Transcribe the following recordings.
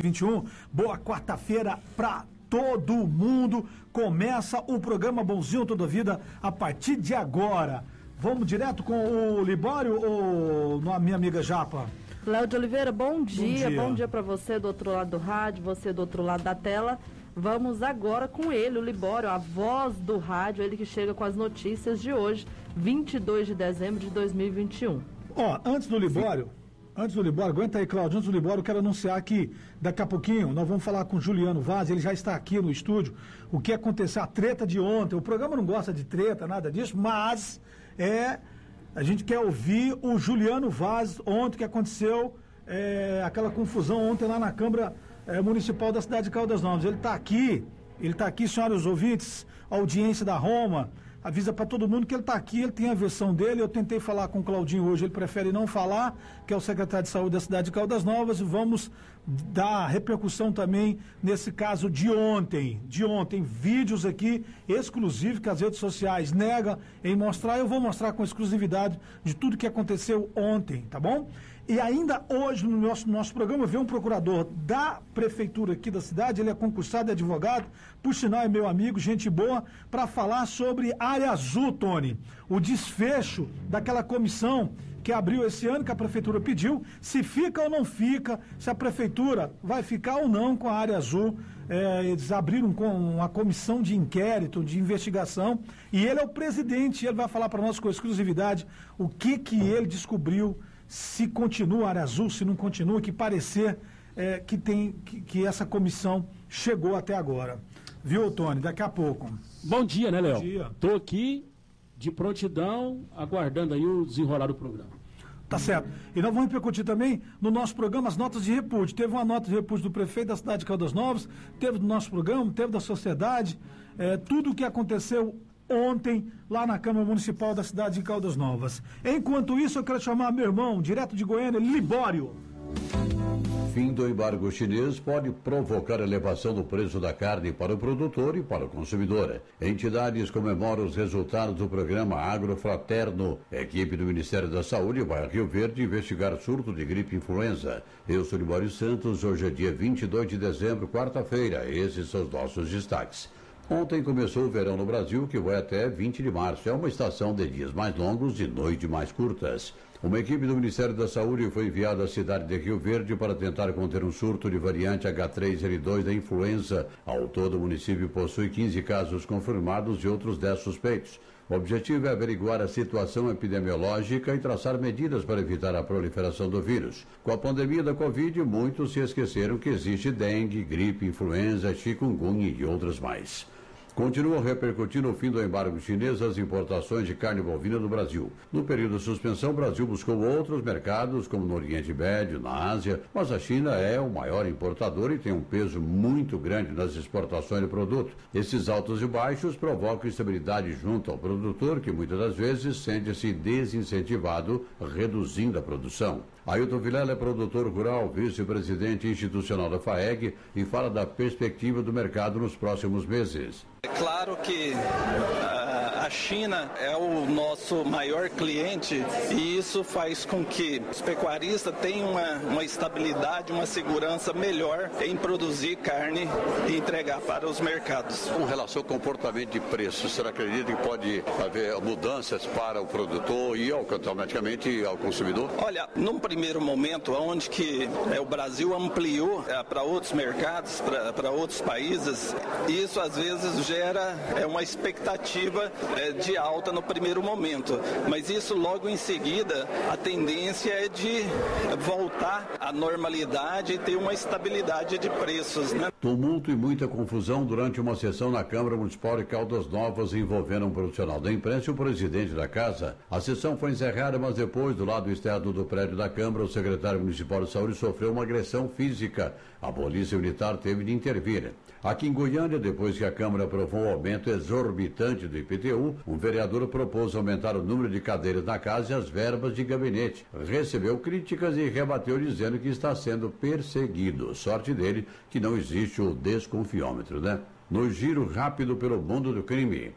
2021. Boa quarta-feira para todo mundo. Começa o programa Bonzinho Toda Vida a partir de agora. Vamos direto com o Libório ou a minha amiga Japa? Léo de Oliveira, bom dia. Bom dia, bom dia para você do outro lado do rádio, você do outro lado da tela. Vamos agora com ele, o Libório, a voz do rádio, ele que chega com as notícias de hoje, 22 de dezembro de 2021. Ó, antes do Libório, Antes do Libório, aguenta aí, Cláudio. Antes do Libório, eu quero anunciar que daqui a pouquinho nós vamos falar com o Juliano Vaz, ele já está aqui no estúdio. O que aconteceu, a treta de ontem. O programa não gosta de treta, nada disso, mas é. A gente quer ouvir o Juliano Vaz ontem que aconteceu é, aquela confusão ontem lá na Câmara é, Municipal da cidade de Caldas Novas. Ele está aqui, ele está aqui, senhores ouvintes, audiência da Roma avisa para todo mundo que ele está aqui, ele tem a versão dele. Eu tentei falar com o Claudinho hoje, ele prefere não falar, que é o secretário de saúde da cidade de Caldas Novas, e vamos dar repercussão também nesse caso de ontem. De ontem, vídeos aqui exclusivos que as redes sociais negam em mostrar. Eu vou mostrar com exclusividade de tudo que aconteceu ontem, tá bom? E ainda hoje, no nosso, nosso programa, veio um procurador da prefeitura aqui da cidade, ele é concursado e advogado, por sinal é meu amigo, gente boa, para falar sobre área azul, Tony. O desfecho daquela comissão que abriu esse ano, que a prefeitura pediu, se fica ou não fica, se a prefeitura vai ficar ou não com a área azul. É, eles abriram com uma comissão de inquérito, de investigação, e ele é o presidente, ele vai falar para nós com exclusividade o que, que ele descobriu se continua a área azul, se não continua, que parecer é, que, tem, que, que, essa comissão chegou até agora. Viu, Tony? Daqui a pouco. Bom dia, né, Léo? Bom dia. Estou aqui de prontidão, aguardando aí o desenrolar do programa. Tá certo. E nós vamos repercutir também no nosso programa as notas de repúdio. Teve uma nota de repúdio do prefeito da cidade de Caldas Novas, teve do nosso programa, teve da sociedade, é, tudo o que aconteceu ontem lá na Câmara Municipal da cidade de Caldas Novas. Enquanto isso, eu quero chamar meu irmão, direto de Goiânia, Libório. Fim do embargo chinês pode provocar elevação do preço da carne para o produtor e para o consumidor. Entidades comemoram os resultados do programa Agrofraterno. Equipe do Ministério da Saúde vai a Rio Verde investigar surto de gripe influenza. Eu sou Libório Santos, hoje é dia 22 de dezembro, quarta-feira. Esses são os nossos destaques. Ontem começou o verão no Brasil, que vai até 20 de março. É uma estação de dias mais longos e noites mais curtas. Uma equipe do Ministério da Saúde foi enviada à cidade de Rio Verde para tentar conter um surto de variante H3N2 da influenza. Ao todo, o município possui 15 casos confirmados e outros 10 suspeitos. O objetivo é averiguar a situação epidemiológica e traçar medidas para evitar a proliferação do vírus. Com a pandemia da Covid, muitos se esqueceram que existe dengue, gripe, influenza, chikungunya e outras mais. Continua repercutindo o fim do embargo chinês às importações de carne bovina do Brasil. No período de suspensão, o Brasil buscou outros mercados, como no Oriente Médio, na Ásia, mas a China é o maior importador e tem um peso muito grande nas exportações de produto. Esses altos e baixos provocam instabilidade junto ao produtor, que muitas das vezes sente-se desincentivado, reduzindo a produção. Ailton Vilela é produtor rural, vice-presidente institucional da FAEG e fala da perspectiva do mercado nos próximos meses. É claro que a China é o nosso maior cliente e isso faz com que os pecuaristas tenham uma, uma estabilidade, uma segurança melhor em produzir carne e entregar para os mercados. Com relação ao comportamento de preço, você acredita que pode haver mudanças para o produtor e automaticamente ao consumidor? Olha, num primeiro momento, onde que é, o Brasil ampliou é, para outros mercados, para outros países, isso às vezes gera é, uma expectativa de alta no primeiro momento, mas isso logo em seguida a tendência é de voltar à normalidade e ter uma estabilidade de preços. Né? Tumulto e muita confusão durante uma sessão na Câmara Municipal de Caldas Novas envolvendo um profissional da imprensa e o presidente da casa. A sessão foi encerrada, mas depois, do lado externo do prédio da Câmara, o secretário municipal de saúde sofreu uma agressão física. A polícia militar teve de intervir. Aqui em Goiânia, depois que a Câmara aprovou o aumento exorbitante do IPTU, um vereador propôs aumentar o número de cadeiras na casa e as verbas de gabinete. Recebeu críticas e rebateu dizendo que está sendo perseguido. Sorte dele que não existe o desconfiômetro, né? No giro rápido pelo mundo do crime.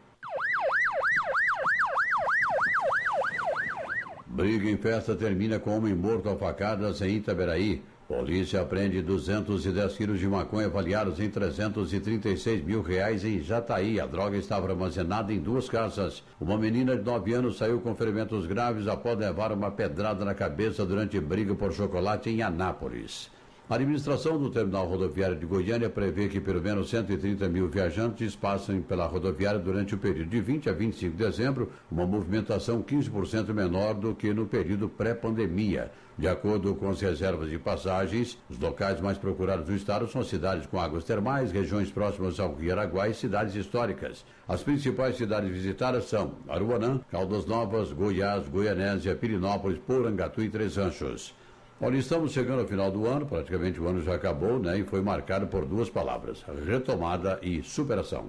Briga em festa termina com homem morto a facadas em Itaberaí. Polícia apreende 210 quilos de maconha avaliados em 336 mil reais em Jataí. A droga estava armazenada em duas casas. Uma menina de 9 anos saiu com ferimentos graves após levar uma pedrada na cabeça durante briga por chocolate em Anápolis. A administração do terminal rodoviário de Goiânia prevê que pelo menos 130 mil viajantes passem pela rodoviária durante o período de 20 a 25 de dezembro, uma movimentação 15% menor do que no período pré-pandemia. De acordo com as reservas de passagens, os locais mais procurados do estado são cidades com águas termais, regiões próximas ao Rio Araguai e cidades históricas. As principais cidades visitadas são Aruanã, Caldas Novas, Goiás, Goianésia, Pirinópolis, Porangatu e Três Ranchos. Olha, estamos chegando ao final do ano, praticamente o ano já acabou, né? E foi marcado por duas palavras: retomada e superação.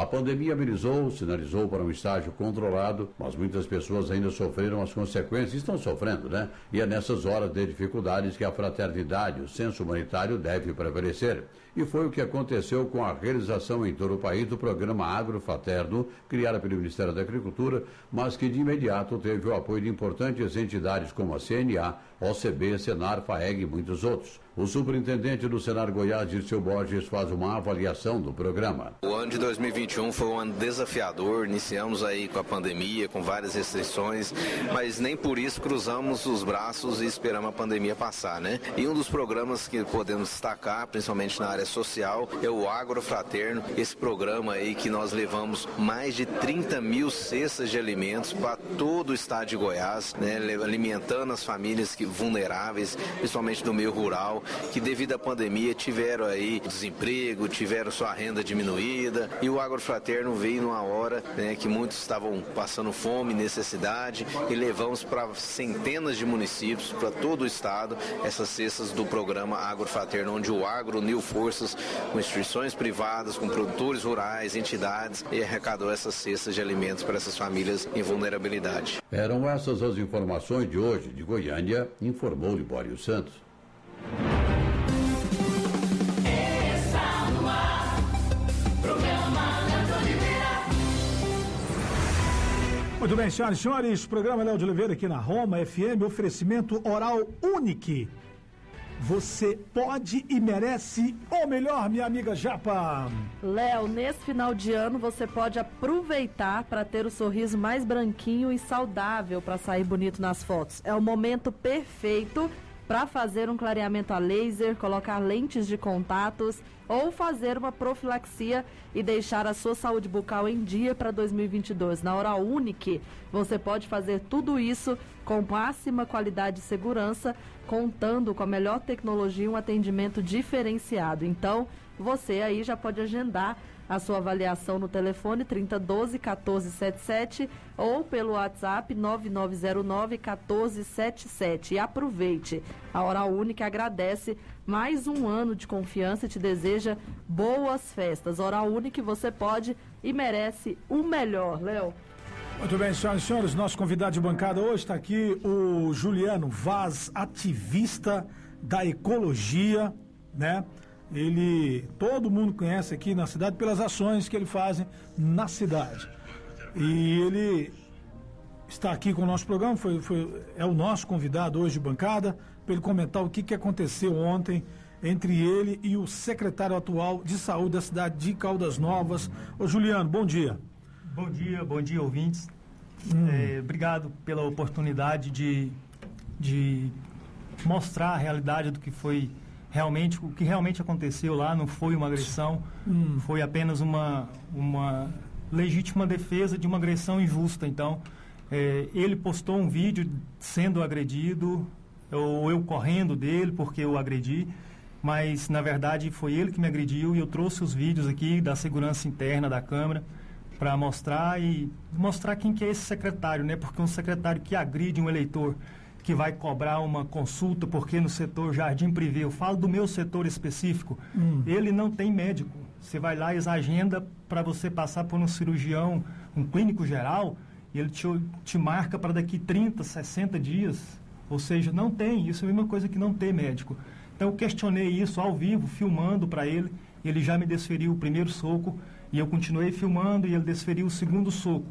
A pandemia amenizou, sinalizou para um estágio controlado, mas muitas pessoas ainda sofreram as consequências, estão sofrendo, né? E é nessas horas de dificuldades que a fraternidade, o senso humanitário deve prevalecer. E foi o que aconteceu com a realização em todo o país do programa Agrofraterno, criado pelo Ministério da Agricultura, mas que de imediato teve o apoio de importantes entidades como a CNA, OCB, Senar, FAEG e muitos outros. O superintendente do Senar Goiás, Dirceu Borges, faz uma avaliação do programa. O ano de 2021 foi um ano desafiador, iniciamos aí com a pandemia, com várias restrições, mas nem por isso cruzamos os braços e esperamos a pandemia passar, né? E um dos programas que podemos destacar, principalmente na área social, é o Agrofraterno, esse programa aí que nós levamos mais de 30 mil cestas de alimentos para todo o estado de Goiás, né? alimentando as famílias que, vulneráveis, principalmente do meio rural, que devido à pandemia tiveram aí desemprego, tiveram sua renda diminuída e o agrofraterno veio numa hora né, que muitos estavam passando fome, necessidade e levamos para centenas de municípios, para todo o estado, essas cestas do programa Agrofraterno, onde o agro uniu forças com instituições privadas, com produtores rurais, entidades e arrecadou essas cestas de alimentos para essas famílias em vulnerabilidade. Eram essas as informações de hoje de Goiânia, informou Libório Santos. Muito bem, senhoras e senhores, programa Léo de Oliveira aqui na Roma FM, oferecimento oral único. Você pode e merece o melhor, minha amiga Japa. Léo, nesse final de ano você pode aproveitar para ter o sorriso mais branquinho e saudável para sair bonito nas fotos. É o momento perfeito para fazer um clareamento a laser, colocar lentes de contatos ou fazer uma profilaxia e deixar a sua saúde bucal em dia para 2022. Na Hora Unique, você pode fazer tudo isso com máxima qualidade e segurança, contando com a melhor tecnologia e um atendimento diferenciado. Então, você aí já pode agendar a sua avaliação no telefone 3012 1477 ou pelo WhatsApp 9909 1477. E aproveite. A Hora Única agradece mais um ano de confiança e te deseja boas festas. Hora Única você pode e merece o melhor, Léo. Muito bem, senhoras e senhores, nosso convidado de bancada hoje está aqui o Juliano Vaz, ativista da ecologia, né? Ele, todo mundo conhece aqui na cidade pelas ações que ele faz na cidade. E ele está aqui com o nosso programa, foi, foi, é o nosso convidado hoje de bancada, para ele comentar o que, que aconteceu ontem entre ele e o secretário atual de saúde da cidade de Caldas Novas. Ô Juliano, bom dia. Bom dia, bom dia, ouvintes. Hum. É, obrigado pela oportunidade de, de mostrar a realidade do que foi realmente o que realmente aconteceu lá não foi uma agressão, hum. foi apenas uma, uma legítima defesa de uma agressão injusta. Então, é, ele postou um vídeo sendo agredido, ou eu correndo dele porque eu agredi, mas na verdade foi ele que me agrediu e eu trouxe os vídeos aqui da segurança interna da Câmara para mostrar e mostrar quem que é esse secretário, né? Porque um secretário que agride um eleitor que vai cobrar uma consulta, porque no setor jardim privê, eu falo do meu setor específico, hum. ele não tem médico. Você vai lá e agenda para você passar por um cirurgião, um clínico geral, e ele te, te marca para daqui 30, 60 dias. Ou seja, não tem. Isso é a mesma coisa que não ter médico. Então eu questionei isso ao vivo, filmando para ele. Ele já me desferiu o primeiro soco e eu continuei filmando e ele desferiu o segundo soco.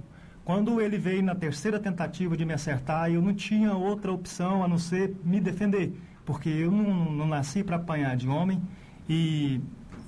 Quando ele veio na terceira tentativa de me acertar, eu não tinha outra opção a não ser me defender, porque eu não, não nasci para apanhar de homem e,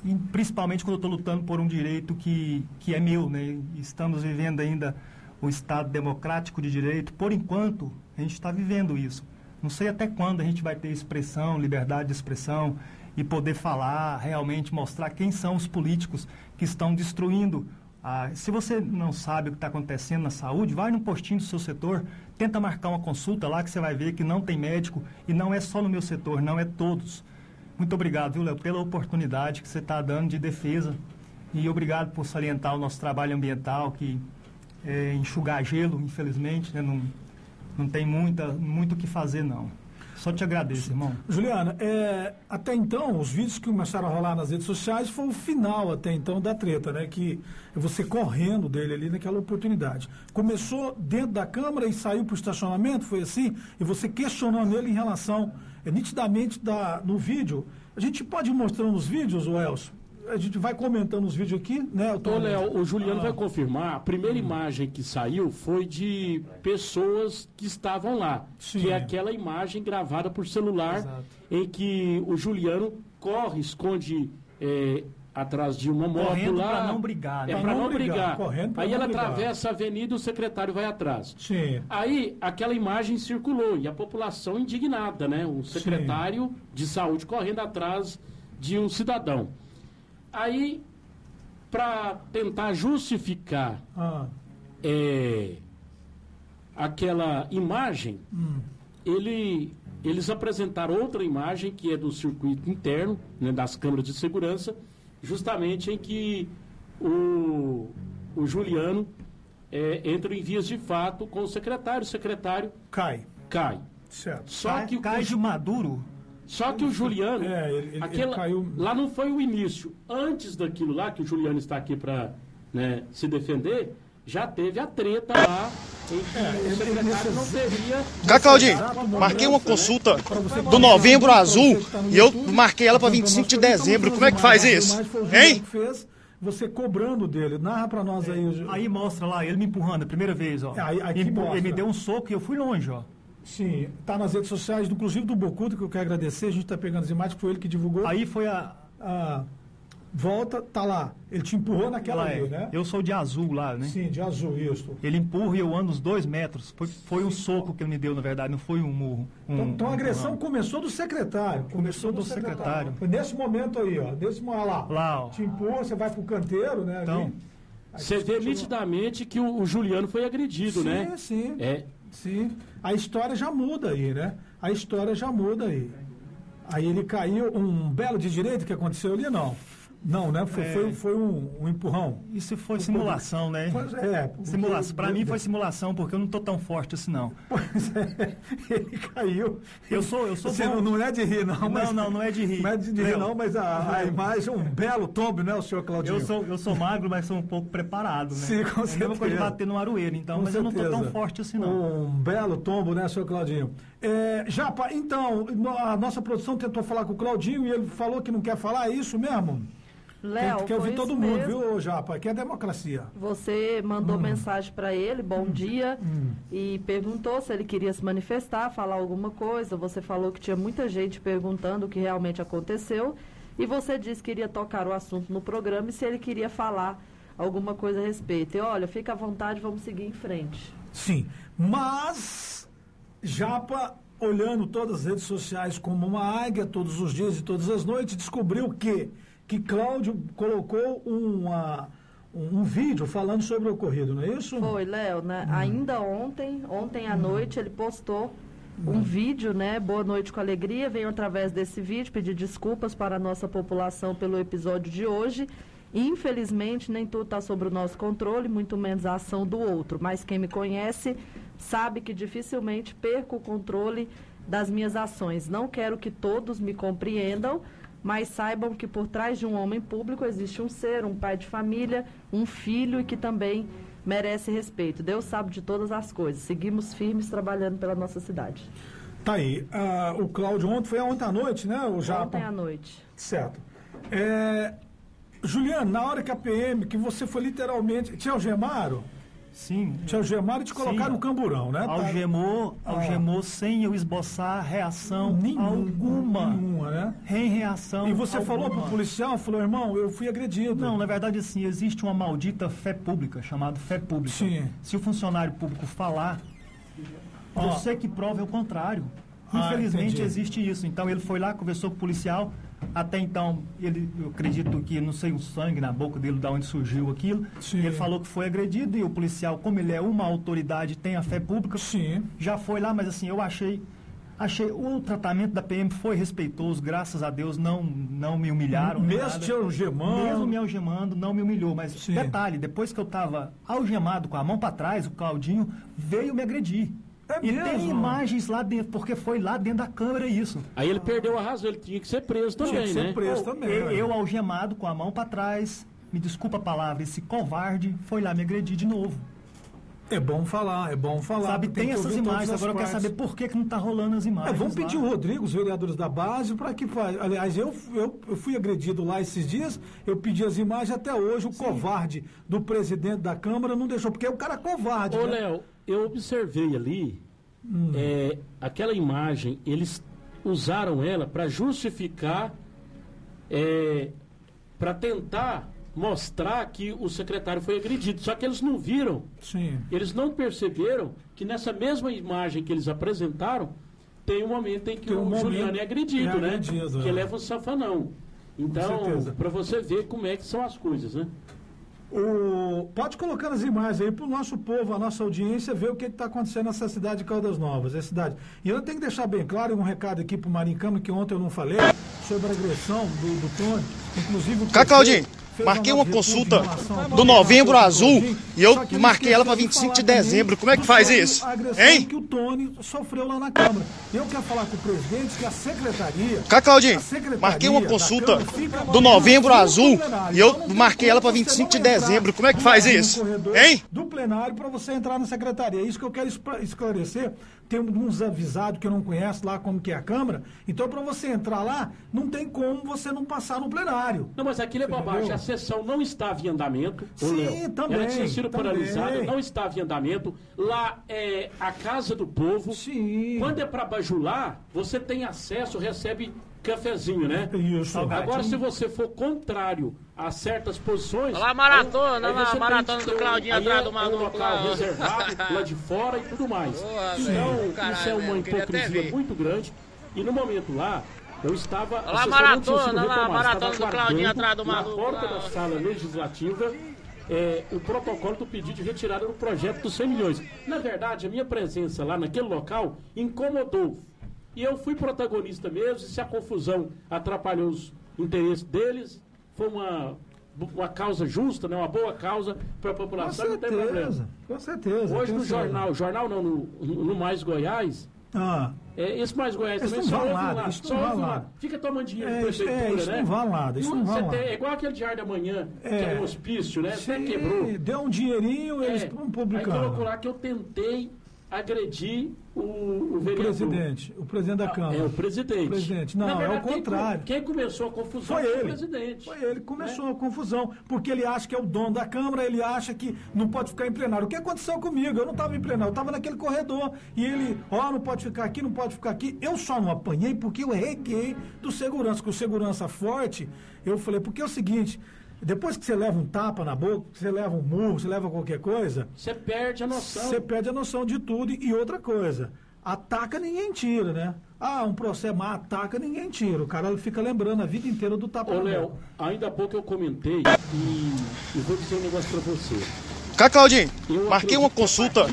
e principalmente quando eu estou lutando por um direito que, que é meu, né? Estamos vivendo ainda o Estado democrático de direito. Por enquanto, a gente está vivendo isso. Não sei até quando a gente vai ter expressão, liberdade de expressão e poder falar, realmente mostrar quem são os políticos que estão destruindo. Ah, se você não sabe o que está acontecendo na saúde, vai no postinho do seu setor, tenta marcar uma consulta lá que você vai ver que não tem médico e não é só no meu setor, não é todos. Muito obrigado, viu, Léo, pela oportunidade que você está dando de defesa e obrigado por salientar o nosso trabalho ambiental, que é enxugar gelo, infelizmente, né, não, não tem muita, muito o que fazer, não. Só te agradeço, irmão. Juliana, é, até então, os vídeos que começaram a rolar nas redes sociais foi o final até então da treta, né? Que é você correndo dele ali naquela oportunidade. Começou dentro da Câmara e saiu para o estacionamento, foi assim? E você questionando ele em relação, é, nitidamente, da, no vídeo. A gente pode ir mostrando os vídeos, o Elcio? A gente vai comentando os vídeos aqui, né? Ô, Léo, o Juliano ah. vai confirmar. A primeira hum. imagem que saiu foi de pessoas que estavam lá. Sim. Que é aquela imagem gravada por celular Exato. em que o Juliano corre, esconde é, atrás de uma moto Correndo lá. para não brigar, né? É para não brigar. brigar. Aí ela brigar. atravessa a avenida e o secretário vai atrás. Sim. Aí aquela imagem circulou e a população indignada, né? O secretário Sim. de saúde correndo atrás de um cidadão. Aí, para tentar justificar ah. é, aquela imagem, hum. ele, eles apresentaram outra imagem que é do circuito interno, né, das câmeras de segurança, justamente em que o, o Juliano é, entra em vias de fato com o secretário, o secretário cai. Cai. Certo. Só cai, que o, cai de Maduro só que o Juliano, é, ele, ele, aquela, ele caiu... lá não foi o início. Antes daquilo lá, que o Juliano está aqui para né, se defender, já teve a treta lá é, o secretário não teria... Cá, Claudinho, marquei uma consulta do Novembro Azul e eu marquei ela para 25 de dezembro. Como é que faz isso? Hein? você cobrando dele. Narra para nós aí. Aí mostra lá, ele me empurrando a primeira vez, ó. Aí, ele, ele me deu um soco e eu fui longe, ó. Sim, está nas redes sociais, inclusive do Bocuto, que eu quero agradecer. A gente está pegando as imagens, foi ele que divulgou. Aí foi a. a volta, tá lá. Ele te empurrou naquela lá, ali, é. né? Eu sou de azul lá, né? Sim, de azul, isso. Ele empurra e eu ando uns dois metros. Foi, foi um soco que ele me deu, na verdade, não foi um murro. Um, então, então, a agressão um... começou do secretário. Começou, começou do, do secretário. secretário. Foi nesse momento aí, ó. Nesse momento lá. Lá, ó. Te empurra, você vai pro canteiro, né? Então. Você vê nitidamente que o, o, Juliano foi agredido, sim, né? Sim, sim. É, Sim. A história já muda aí, né? A história já muda aí. Aí ele caiu, um belo de direito que aconteceu ali, não. Não, né? Foi, é. foi, foi um, um, empurrão. Isso foi simulação, né? Pois é. Simulação. Para mim foi simulação, porque eu não tô tão forte assim, não. Pois é. Ele caiu. Eu sou, eu sou Você não, não, é de rir, não. Não, mas, não, não é de rir. Não é de rir, não, mas a, a imagem, um belo tombo, né, o senhor Claudinho? Eu sou, eu sou magro, mas sou um pouco preparado, né? Sim, com certeza. Eu coisa de bater no aroeiro, então, com mas certeza. eu não tô tão forte assim, não. Um belo tombo, né, senhor Claudinho? É, Japa, então, a nossa produção tentou falar com o Claudinho e ele falou que não quer falar, é isso mesmo? Léo, quer ouvir todo mundo, mesmo. viu, Japa? Aqui é democracia. Você mandou hum. mensagem para ele, bom hum. dia, hum. e perguntou se ele queria se manifestar, falar alguma coisa. Você falou que tinha muita gente perguntando o que realmente aconteceu. E você disse que iria tocar o assunto no programa e se ele queria falar alguma coisa a respeito. E olha, fica à vontade, vamos seguir em frente. Sim, mas Japa, olhando todas as redes sociais como uma águia todos os dias e todas as noites, descobriu que que Cláudio colocou uma, um, um, vídeo falando sobre o ocorrido, não é isso? Foi, Léo. Né? Hum. Ainda ontem, ontem à hum. noite, ele postou um hum. vídeo, né? Boa noite com alegria. Venho através desse vídeo pedir desculpas para a nossa população pelo episódio de hoje. Infelizmente, nem tudo está sob o nosso controle, muito menos a ação do outro. Mas quem me conhece sabe que dificilmente perco o controle das minhas ações. Não quero que todos me compreendam, mas saibam que por trás de um homem público existe um ser, um pai de família, um filho e que também merece respeito. Deus sabe de todas as coisas. Seguimos firmes trabalhando pela nossa cidade. Tá aí. Uh, o Cláudio ontem foi ontem à noite, né? O Japa. Ontem à noite. Certo. É, Juliano, na hora que a PM, que você foi literalmente. Tinha o Gemaro? Sim. Te algemaram e te colocaram no camburão, né? Algemou, tá... algemou ah. sem eu esboçar reação nenhuma. Alguma. Nenhuma, né? Sem reação. E você alguma. falou pro policial, falou, irmão, eu fui agredido. Não, na verdade, assim, existe uma maldita fé pública, chamada fé pública. Sim. Se o funcionário público falar, você que prova é o contrário. Ah, Infelizmente existe isso. Então ele foi lá, conversou com o policial. Até então, ele, eu acredito que não sei o sangue na boca dele, da onde surgiu aquilo. Sim. Ele falou que foi agredido e o policial, como ele é uma autoridade, tem a fé pública, Sim. já foi lá, mas assim, eu achei Achei o tratamento da PM foi respeitoso, graças a Deus não não me humilharam. Mesmo te algemando? Mesmo me algemando, não me humilhou. Mas Sim. detalhe, depois que eu estava algemado com a mão para trás, o Claudinho veio me agredir. É e mesmo? tem imagens lá dentro, porque foi lá dentro da câmera isso. Aí ele perdeu a razão, ele tinha que ser preso também, tinha que ser né? preso também. Eu, eu, algemado com a mão para trás, me desculpa a palavra, esse covarde foi lá me agredir de novo. É bom falar, é bom falar. Sabe, tem, tem essas imagens, agora eu quero saber por que, que não está rolando as imagens. É, vamos pedir o Rodrigo, os vereadores da base, para que faz. Aliás, eu, eu, eu, fui agredido lá esses dias, eu pedi as imagens até hoje, o Sim. covarde do presidente da Câmara não deixou, porque é o cara covarde. Ô, né? Léo, eu observei ali hum. é, aquela imagem, eles usaram ela para justificar, é, para tentar mostrar que o secretário foi agredido. Só que eles não viram, Sim. eles não perceberam que nessa mesma imagem que eles apresentaram, tem um momento em que o Juliano é agredido, é né? Agredido, que é. leva o safanão. Então, para você ver como é que são as coisas, né? O... Pode colocar as imagens aí para o nosso povo, a nossa audiência, ver o que está acontecendo nessa cidade de Caldas Novas. É cidade. E eu tenho que deixar bem claro um recado aqui para o Marincano, que ontem eu não falei, sobre a agressão do, do Tony. Inclusive. Cá, Claudinho marquei uma consulta do Novembro Azul e eu marquei ela para 25 de dezembro. Como é que faz isso? Hein? que o Tony sofreu lá na Câmara. Eu quero falar com o presidente que a secretaria. Cá, Claudinho, marquei uma consulta do Novembro Azul e eu marquei ela para 25 de dezembro. Como é que faz isso? Hein? Do plenário para você entrar na secretaria. É isso que eu quero esclarecer tem uns avisados que eu não conheço lá como que é a Câmara. Então, para você entrar lá, não tem como você não passar no plenário. Não, mas aquilo é bobagem. A sessão não estava em andamento. Sim, Léo. também. Ela tinha sido também. paralisada, não estava em andamento. Lá é a casa do povo. Sim. Quando é para bajular, você tem acesso, recebe cafezinho, né? Isso. Agora, se você for contrário a certas posições. Olha a maratona, aí, aí maratona do Claudinho atrás do maluco. É um local lá, reservado, lá de fora e tudo mais. Então, isso é uma hipocrisia muito grande. E no momento lá, eu estava. Olha a maratona, lá, a maratona do Claudinho atrás do maluco. Na porta da sala legislativa. É, o protocolo do pedido de retirada do projeto dos 100 milhões. Na verdade, a minha presença lá naquele local incomodou. E eu fui protagonista mesmo, e se a confusão atrapalhou os interesses deles, foi uma, uma causa justa, né? uma boa causa para a população, com certeza, não tem problema. Com certeza. Hoje no jornal, jornal não, no, no Mais Goiás, ah. É, esse mais Goiás também só ouve nada, lá, só ouve lá. Fica tomando dinheiro é, prefeitura, é, isso né? não vale nada, isso não, não vale tem, É igual aquele diário da manhã, é, que é um hospício, né? Sim, Até quebrou. Deu um dinheirinho, eles é, publicaram. Aí colocou lá que eu tentei agredir o, o, o presidente, o presidente da Câmara. É o presidente. O presidente. Não, verdade, é o contrário. Quem, quem, começou a confusão foi, ele. o presidente. Foi ele que começou né? a confusão, porque ele acha que é o dono da Câmara, ele acha que não pode ficar em plenário. O que aconteceu comigo? Eu não estava em plenário, eu estava naquele corredor. E ele, ó, oh, não pode ficar aqui, não pode ficar aqui. Eu só não apanhei porque eu reguei do segurança, com o segurança forte. Eu falei, porque é o seguinte, depois que você leva um tapa na boca, você leva um murro, você leva qualquer coisa. Você perde a noção. Você perde a noção de tudo. E outra coisa, ataca ninguém tira, né? Ah, um processo, mas ataca ninguém tira. O cara fica lembrando a vida inteira do tapa Ô, Léo, ainda há pouco eu comentei e, vou dizer um negócio pra você. Cá, Claudinho, marquei uma consulta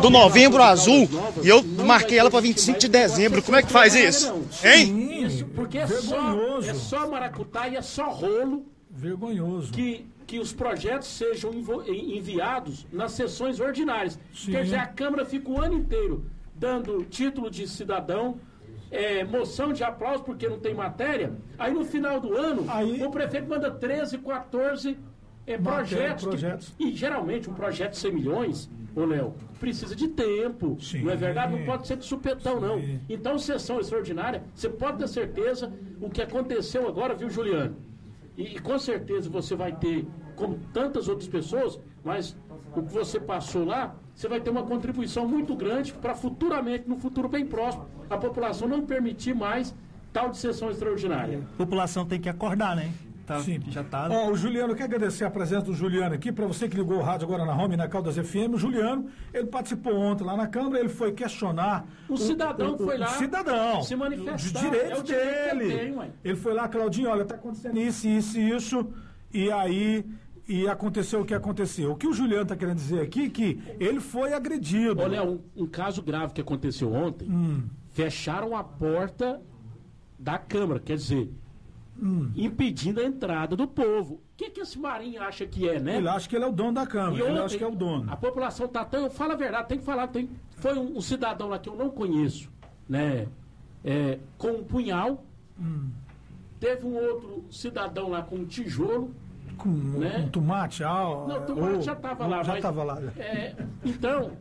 do Novembro Azul e eu marquei ela para 25 de dezembro. Como é que faz isso? Hein? Isso, porque é só, é só maracutá e é só rolo Vergonhoso. Que, que os projetos sejam enviados nas sessões ordinárias. Sim. Quer dizer, a Câmara fica o ano inteiro dando título de cidadão, é, moção de aplauso porque não tem matéria. Aí no final do ano, Aí... o prefeito manda 13, 14 é, projetos. projetos. Que, e geralmente um projeto de 100 milhões, ô Léo, precisa de tempo. Sim. Não é verdade? Não pode ser de supetão, Sim. não. Então, sessão extraordinária, você pode ter certeza o que aconteceu agora, viu, Juliano? E, e, com certeza você vai ter, como tantas outras pessoas, mas o que você passou lá, você vai ter uma contribuição muito grande para futuramente, no futuro bem próximo, a população não permitir mais tal de sessão extraordinária. A população tem que acordar, né? Tá, Sim. Já tá. Ó, o Juliano, quer agradecer a presença do Juliano aqui, para você que ligou o rádio agora na Home, na Caldas FM. O Juliano, ele participou ontem lá na Câmara, ele foi questionar. O, o cidadão o, foi lá. O cidadão. Se manifestar. Os direitos é dele. Tem, ele foi lá, Claudinho, olha, tá acontecendo isso, isso e isso. E aí e aconteceu o que aconteceu. O que o Juliano está querendo dizer aqui é que ele foi agredido. Olha, um, um caso grave que aconteceu ontem. Hum. Fecharam a porta da Câmara, quer dizer, hum. impedindo a entrada do povo. O que, que esse Marinho acha que é, né? Ele acha que ele é o dono da Câmara, ontem, ele acha que é o dono. A população está tão. Fala a verdade, tem que falar. Tem, foi um, um, cidadão lá que eu não conheço, né? É, com um punhal. Hum. Teve um outro cidadão lá com um tijolo. Com né? um tomate? Ah, não, tomate ou, já estava lá. Já estava lá. É, então,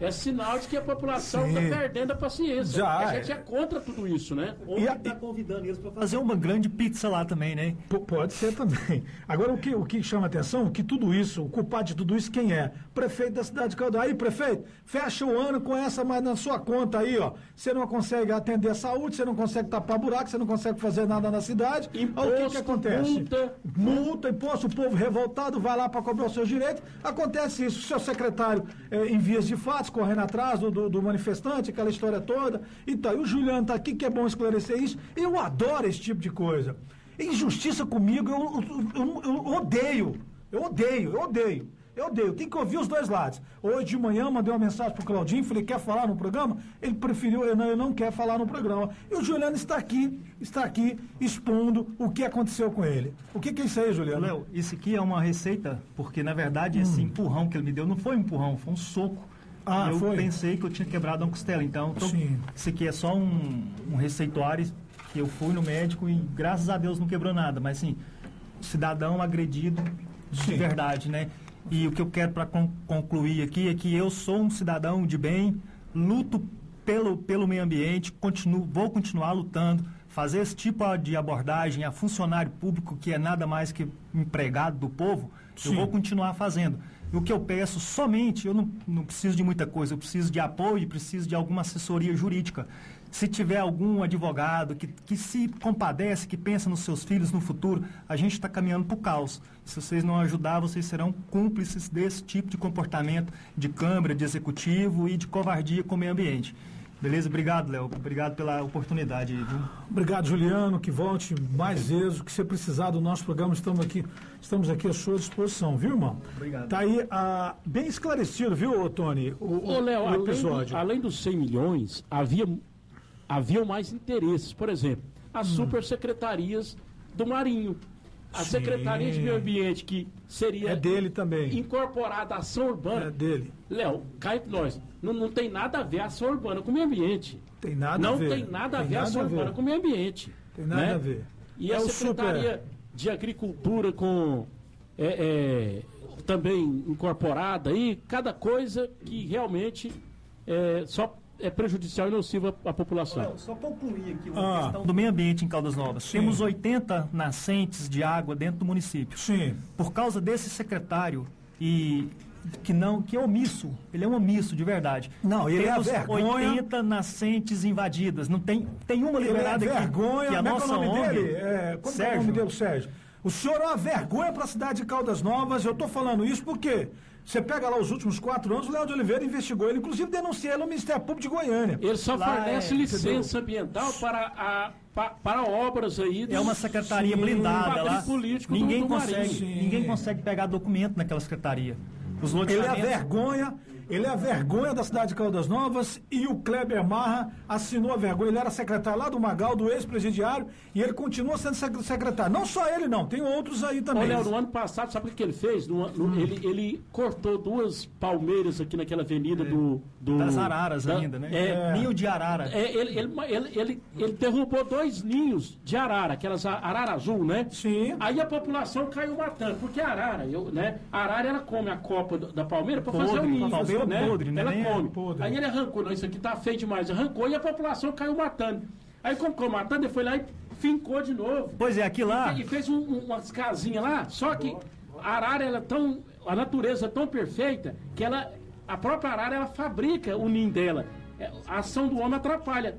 é sinal de que a população está perdendo a paciência. Já, a gente é. é contra tudo isso, né? Ou está convidando eles para fazer uma grande pizza lá também, né? P pode ser também. Agora, o que, o que chama atenção é que tudo isso, o culpado de tudo isso, quem é? Prefeito da cidade de Caldeira. Aí, prefeito, fecha o ano com essa mais na sua conta aí, ó. Você não consegue atender a saúde, você não consegue tapar buraco, você não consegue fazer nada na cidade. Imposto, o que, que acontece? Multa. Multa, imposto, o povo revoltado vai lá para cobrar os seus direitos. Acontece isso. O seu secretário, é, em vias de fatos, correndo atrás do, do, do, manifestante, aquela história toda. Então, e o Juliano está aqui, que é bom esclarecer isso. Eu adoro esse tipo de coisa. Injustiça comigo, eu, eu, eu, eu odeio. Eu odeio, eu odeio. Eu odeio. Tem que ouvir os dois lados. Hoje de manhã mandei uma mensagem pro Claudinho, falei, quer falar no programa? Ele preferiu, eu não, eu não quer falar no programa. E o Juliano está aqui, está aqui expondo o que aconteceu com ele. O que, que é isso aí, Juliano? Léo, isso aqui é uma receita, porque na verdade hum. esse empurrão que ele me deu não foi um empurrão, foi um soco ah, eu foi? pensei que eu tinha quebrado uma costela. Então, tô, isso aqui é só um, um receituário que eu fui no médico e graças a Deus não quebrou nada. Mas, assim, cidadão agredido Sim. de verdade, né? E o que eu quero para con concluir aqui é que eu sou um cidadão de bem, luto pelo, pelo meio ambiente, continuo, vou continuar lutando. Fazer esse tipo de abordagem a funcionário público, que é nada mais que empregado do povo, Sim. eu vou continuar fazendo. E o que eu peço somente, eu não, não preciso de muita coisa, eu preciso de apoio, preciso de alguma assessoria jurídica. Se tiver algum advogado que, que se compadece, que pensa nos seus filhos no futuro, a gente está caminhando para o caos. Se vocês não ajudar, vocês serão cúmplices desse tipo de comportamento de Câmara, de Executivo e de covardia com o meio ambiente. Beleza? Obrigado, Léo. Obrigado pela oportunidade. Viu? Obrigado, Juliano. Que volte mais vezes. O que você precisar do nosso programa, estamos aqui, estamos aqui à sua disposição, viu, irmão? Obrigado. Tá aí ah, bem esclarecido, viu, Tony? O, Ô, Léo, o episódio. Além, além, dos 100 milhões, havia, havia mais interesses. Por exemplo, as hum. supersecretarias do Marinho. A Sim. Secretaria de Meio Ambiente, que seria. É dele também. Incorporada à ação urbana. É dele. Léo, cai nós. Não, não tem nada a ver a ação urbana com o meio ambiente. Tem nada não a ver. Não tem nada a ver a ação urbana com o meio ambiente. Tem nada né? a ver. E é a Secretaria super... de Agricultura com. É, é, também incorporada aí, cada coisa que realmente é, só é prejudicial e nociva à população. Olha, só concluir aqui uma ah. questão do meio ambiente em Caldas Novas. Sim. Temos 80 nascentes de água dentro do município. Sim. Por causa desse secretário e que não que é omisso, ele é um omisso de verdade. Não, ele Temos é a vergonha. 80 nascentes invadidas, não tem tem uma liberada ele é vergonha, que, que a nossa é o nome ONG, dele? É, como Sérgio. é o nome dele, Sérgio? O senhor é uma vergonha para a cidade de Caldas Novas. Eu estou falando isso porque você pega lá os últimos quatro anos, o Léo de Oliveira investigou ele, inclusive denunciou ele no Ministério Público de Goiânia. Ele só lá fornece é, licença ambiental para, a, para, para obras aí. Dos, é uma secretaria sim, blindada lá. Político ninguém, do, do consegue, ninguém consegue pegar documento naquela secretaria. Os ele é a vergonha ele é a vergonha da cidade de Caldas Novas e o Kleber Marra assinou a vergonha. Ele era secretário lá do Magal, do ex-presidiário, e ele continua sendo secretário. Não só ele, não, tem outros aí também. Olha, no ano passado, sabe o que ele fez? No, no, hum. ele, ele cortou duas palmeiras aqui naquela avenida é. do, do, Das araras da, ainda, né? É, é, Ninho de arara. É, ele, ele, ele, ele, ele derrubou dois ninhos de arara, aquelas arara azul, né? Sim. Aí a população caiu matando, porque arara, eu, né? Arara ela come a copa da palmeira para fazer o ninho né? podre, né? Ela Nem come. É podre. Aí ele arrancou, não, isso aqui tá feio demais. Arrancou e a população caiu matando. Aí como ficou matando, ele foi lá e fincou de novo. Pois é, aqui lá. E, fez um, um, umas casinhas lá, só que a arara ela é tão. A natureza é tão perfeita que ela. A própria arara ela fabrica o ninho dela. É, a ação do homem atrapalha.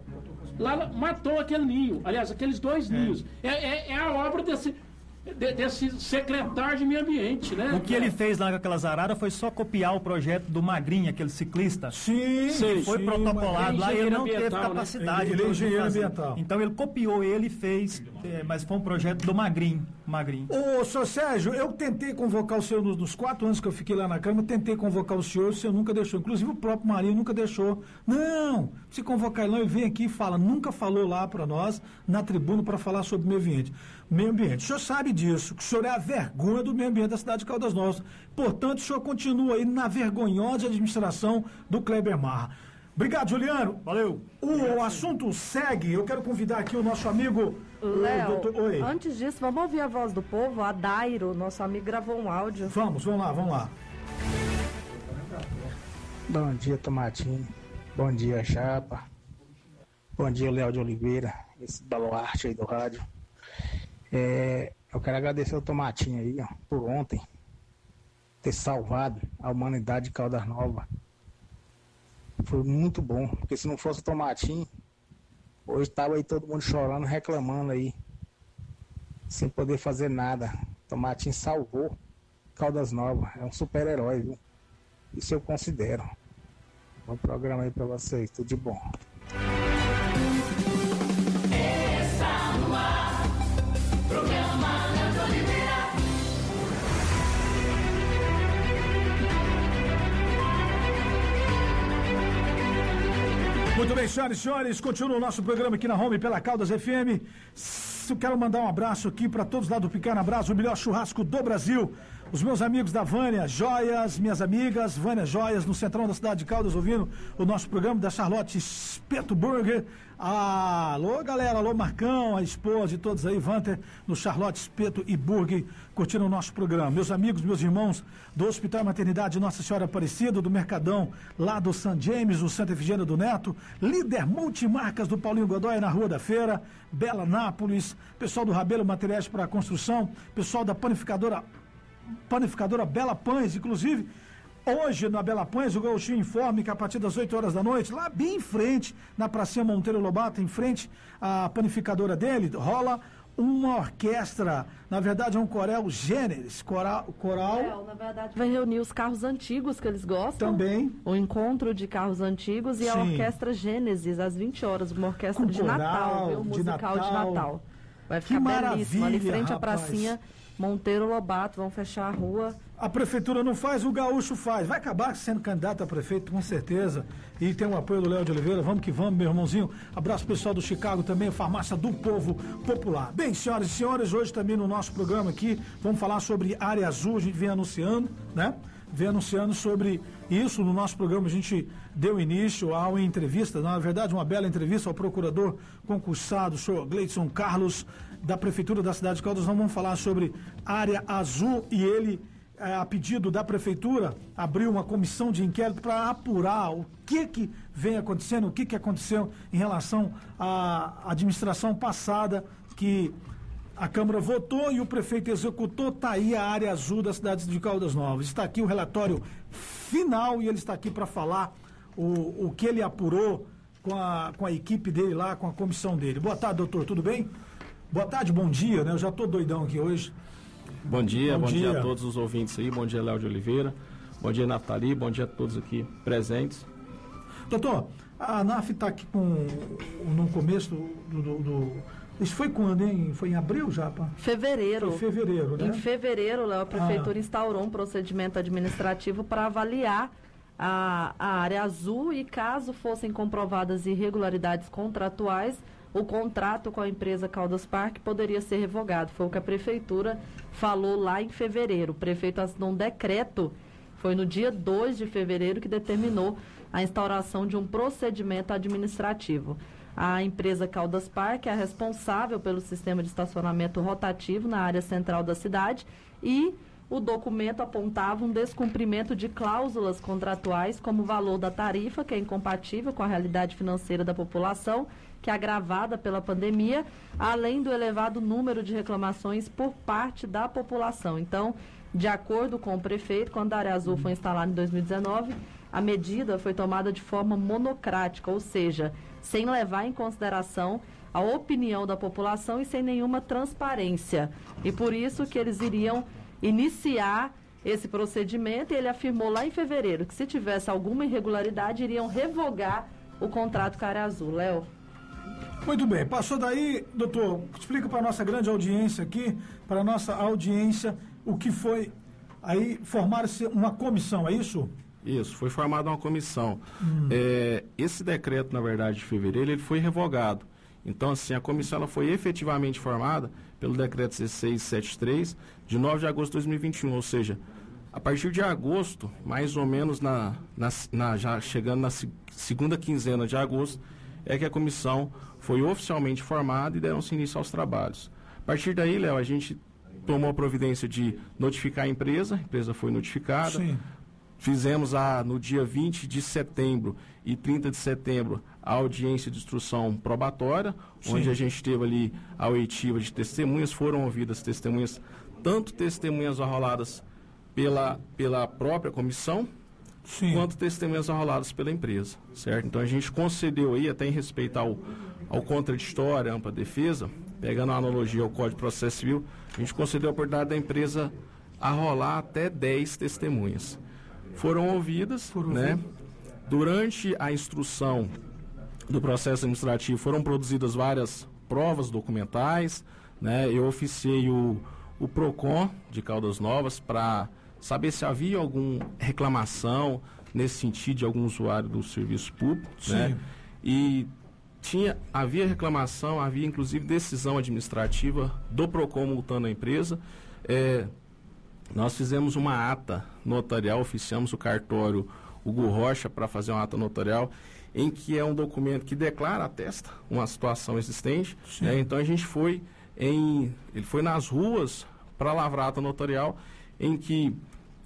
Lá matou aquele ninho, aliás, aqueles dois é. ninhos. É, é, é a obra desse de, desse secretário de meio ambiente, né? O que ele fez lá com aquelas araras foi só copiar o projeto do Magrinho, aquele ciclista. Sim, sim foi sim, protocolado lá e ele não teve né? capacidade. Né? Ele, ele é engenheiro ambiental. Então ele copiou ele e fez, é, mas foi um projeto do Magrinho. Magrinho. Ô, senhor Sérgio, eu tentei convocar o senhor nos, nos, quatro anos que eu fiquei lá na Câmara, tentei convocar o senhor, o senhor nunca deixou. Inclusive o próprio Marinho nunca deixou. Não, se convocar ele não, ele vem aqui e fala, nunca falou lá para nós, na tribuna, para falar sobre o meio ambiente. Meio ambiente. O senhor sabe disso, que o senhor é a vergonha do meio ambiente da cidade de Caldas Novas. Portanto, o senhor continua aí na vergonhosa administração do Kleber Marra. Obrigado, Juliano. Valeu. O assunto segue. Eu quero convidar aqui o nosso amigo. Léo, doutor... antes disso, vamos ouvir a voz do povo. A Dairo, nosso amigo, gravou um áudio. Vamos, vamos lá, vamos lá. Bom dia, Tomatinho. Bom dia, Chapa. Bom dia, Léo de Oliveira, esse baluarte aí do rádio. É, eu quero agradecer o Tomatinho aí, ó, por ontem ter salvado a humanidade de Caldas Novas. Foi muito bom, porque se não fosse o Tomatinho, hoje estava aí todo mundo chorando, reclamando aí, sem poder fazer nada. Tomatinho salvou Caldas Novas, é um super-herói, viu? Isso eu considero. Bom programa aí pra vocês, tudo de bom. Muito bem, senhoras e senhores, continua o nosso programa aqui na Home pela Caldas FM. Eu quero mandar um abraço aqui para todos lá do Pequeno Abraço, o melhor churrasco do Brasil. Os meus amigos da Vânia Joias, minhas amigas, Vânia Joias, no centrão da cidade de Caldas, ouvindo o nosso programa da Charlotte Espeto Burger. Alô, galera, alô, Marcão, a esposa e todos aí, Vanter, no Charlotte Espeto e Burger, curtindo o nosso programa. Meus amigos, meus irmãos do Hospital Maternidade Nossa Senhora Aparecida, do Mercadão, lá do St. James, no Santa Efigênia do Neto, líder multimarcas do Paulinho Godoy na Rua da Feira, Bela Nápoles, pessoal do Rabelo Materiais para Construção, pessoal da panificadora panificadora Bela Pães, inclusive. Hoje, na Bela Pães, o Gauchinho informe que a partir das 8 horas da noite, lá bem em frente, na Pracinha Monteiro Lobato, em frente à panificadora dele, rola uma orquestra, na verdade é um coral gêneres, coral... coral... É, na verdade vai reunir os carros antigos que eles gostam. Também. O encontro de carros antigos e Sim. a orquestra Gênesis, às 20 horas, uma orquestra Com de coral, Natal, viu? Musical de Natal. De Natal. Vai ficar belíssimo, ali em frente rapaz. à pracinha Monteiro Lobato, vão fechar a rua. A prefeitura não faz, o gaúcho faz. Vai acabar sendo candidato a prefeito, com certeza. E tem o apoio do Léo de Oliveira. Vamos que vamos, meu irmãozinho. Abraço pessoal do Chicago também, farmácia do povo popular. Bem, senhoras e senhores, hoje também no nosso programa aqui, vamos falar sobre área azul. A gente vem anunciando, né? Vem anunciando sobre isso. No nosso programa a gente deu início a uma entrevista, na verdade, uma bela entrevista ao procurador concursado, o senhor Gleidson Carlos da Prefeitura da cidade de Caldas. Nós vamos falar sobre área azul e ele, é, a pedido da Prefeitura, abriu uma comissão de inquérito para apurar o que, que vem acontecendo, o que, que aconteceu em relação à administração passada que a Câmara votou e o prefeito executou, está aí a área azul da cidade de Caldas Novas. Está aqui o relatório final e ele está aqui para falar o, o que ele apurou com a, com a equipe dele lá, com a comissão dele. Boa tarde, doutor, tudo bem? Boa tarde, bom dia, né? Eu já estou doidão aqui hoje. Bom dia, bom, bom dia. dia. a todos os ouvintes aí, bom dia, Léo de Oliveira, bom dia, Nathalie, bom dia a todos aqui presentes. Doutor, a ANAF está aqui com, no começo do, do, do, Isso foi quando, hein? Foi em abril já, pá? Fevereiro. Foi fevereiro, né? Em fevereiro, Léo, a Prefeitura ah. instaurou um procedimento administrativo para avaliar a, a área azul e caso fossem comprovadas irregularidades contratuais, o contrato com a empresa Caldas Park poderia ser revogado. Foi o que a prefeitura falou lá em fevereiro. O prefeito assinou um decreto, foi no dia 2 de fevereiro, que determinou a instauração de um procedimento administrativo. A empresa Caldas Park é responsável pelo sistema de estacionamento rotativo na área central da cidade e o documento apontava um descumprimento de cláusulas contratuais, como o valor da tarifa, que é incompatível com a realidade financeira da população, que é agravada pela pandemia, além do elevado número de reclamações por parte da população. Então, de acordo com o prefeito, quando a área azul foi instalada em 2019, a medida foi tomada de forma monocrática, ou seja, sem levar em consideração a opinião da população e sem nenhuma transparência. E por isso que eles iriam iniciar esse procedimento e ele afirmou lá em fevereiro que se tivesse alguma irregularidade iriam revogar o contrato com a Área Azul. Léo. Muito bem, passou daí, doutor, explica para a nossa grande audiência aqui, para a nossa audiência, o que foi aí formar-se uma comissão, é isso? Isso, foi formada uma comissão. Hum. É, esse decreto, na verdade, de fevereiro, ele foi revogado. Então, assim, a comissão ela foi efetivamente formada pelo decreto 1673 de 9 de agosto de 2021, ou seja, a partir de agosto, mais ou menos na, na, na já chegando na segunda quinzena de agosto, é que a comissão foi oficialmente formada e deram-se início aos trabalhos. A partir daí, Léo, a gente tomou a providência de notificar a empresa, a empresa foi notificada. Sim. Fizemos a, no dia 20 de setembro e 30 de setembro a audiência de instrução probatória, Sim. onde a gente teve ali a oitiva de testemunhas, foram ouvidas testemunhas, tanto testemunhas arroladas pela, pela própria comissão, Sim. quanto testemunhas arroladas pela empresa, certo? Então a gente concedeu aí, até em respeito ao, ao contraditório, ampla defesa, pegando a analogia ao Código de Processo Civil, a gente concedeu a oportunidade da empresa arrolar até 10 testemunhas. Foram ouvidas, Foram né? Durante a instrução do processo administrativo foram produzidas várias provas documentais, né? Eu oficiei o, o PROCON de Caldas Novas para saber se havia alguma reclamação nesse sentido de algum usuário do serviço público, né? Sim. né? E tinha, havia reclamação, havia inclusive decisão administrativa do PROCON multando a empresa. É, nós fizemos uma ata notarial, oficiamos o cartório Hugo Rocha para fazer uma ata notarial em que é um documento que declara, atesta uma situação existente. Né? Então a gente foi em, ele foi nas ruas para lavrar a ata notarial, em que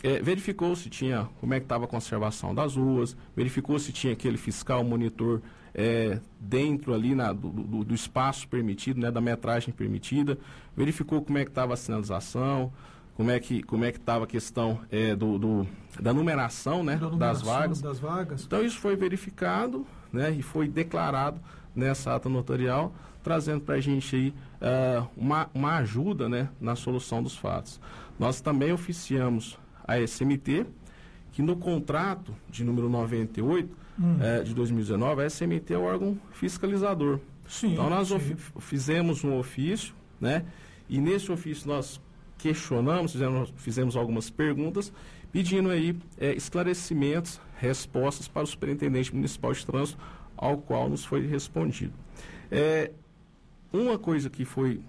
é, verificou se tinha como é que estava a conservação das ruas, verificou se tinha aquele fiscal monitor é, dentro ali na, do, do, do, espaço permitido, né, da metragem permitida, verificou como é que estava a sinalização, como é que como é que estava a questão é, do, do, da numeração, né, da numeração das vagas. das vagas. Então isso foi verificado, né, e foi declarado nessa ata notarial, trazendo para a gente aí uh, uma, uma ajuda, né, na solução dos fatos. Nós também oficiamos a SMT, que no contrato de número 98 hum. é, de 2019, a SMT é o órgão fiscalizador. Sim, então nós sim. fizemos um ofício, né? E nesse ofício nós questionamos, fizemos, fizemos algumas perguntas, pedindo aí é, esclarecimentos, respostas para o superintendente municipal de trânsito, ao qual nos foi respondido. É, uma coisa que foi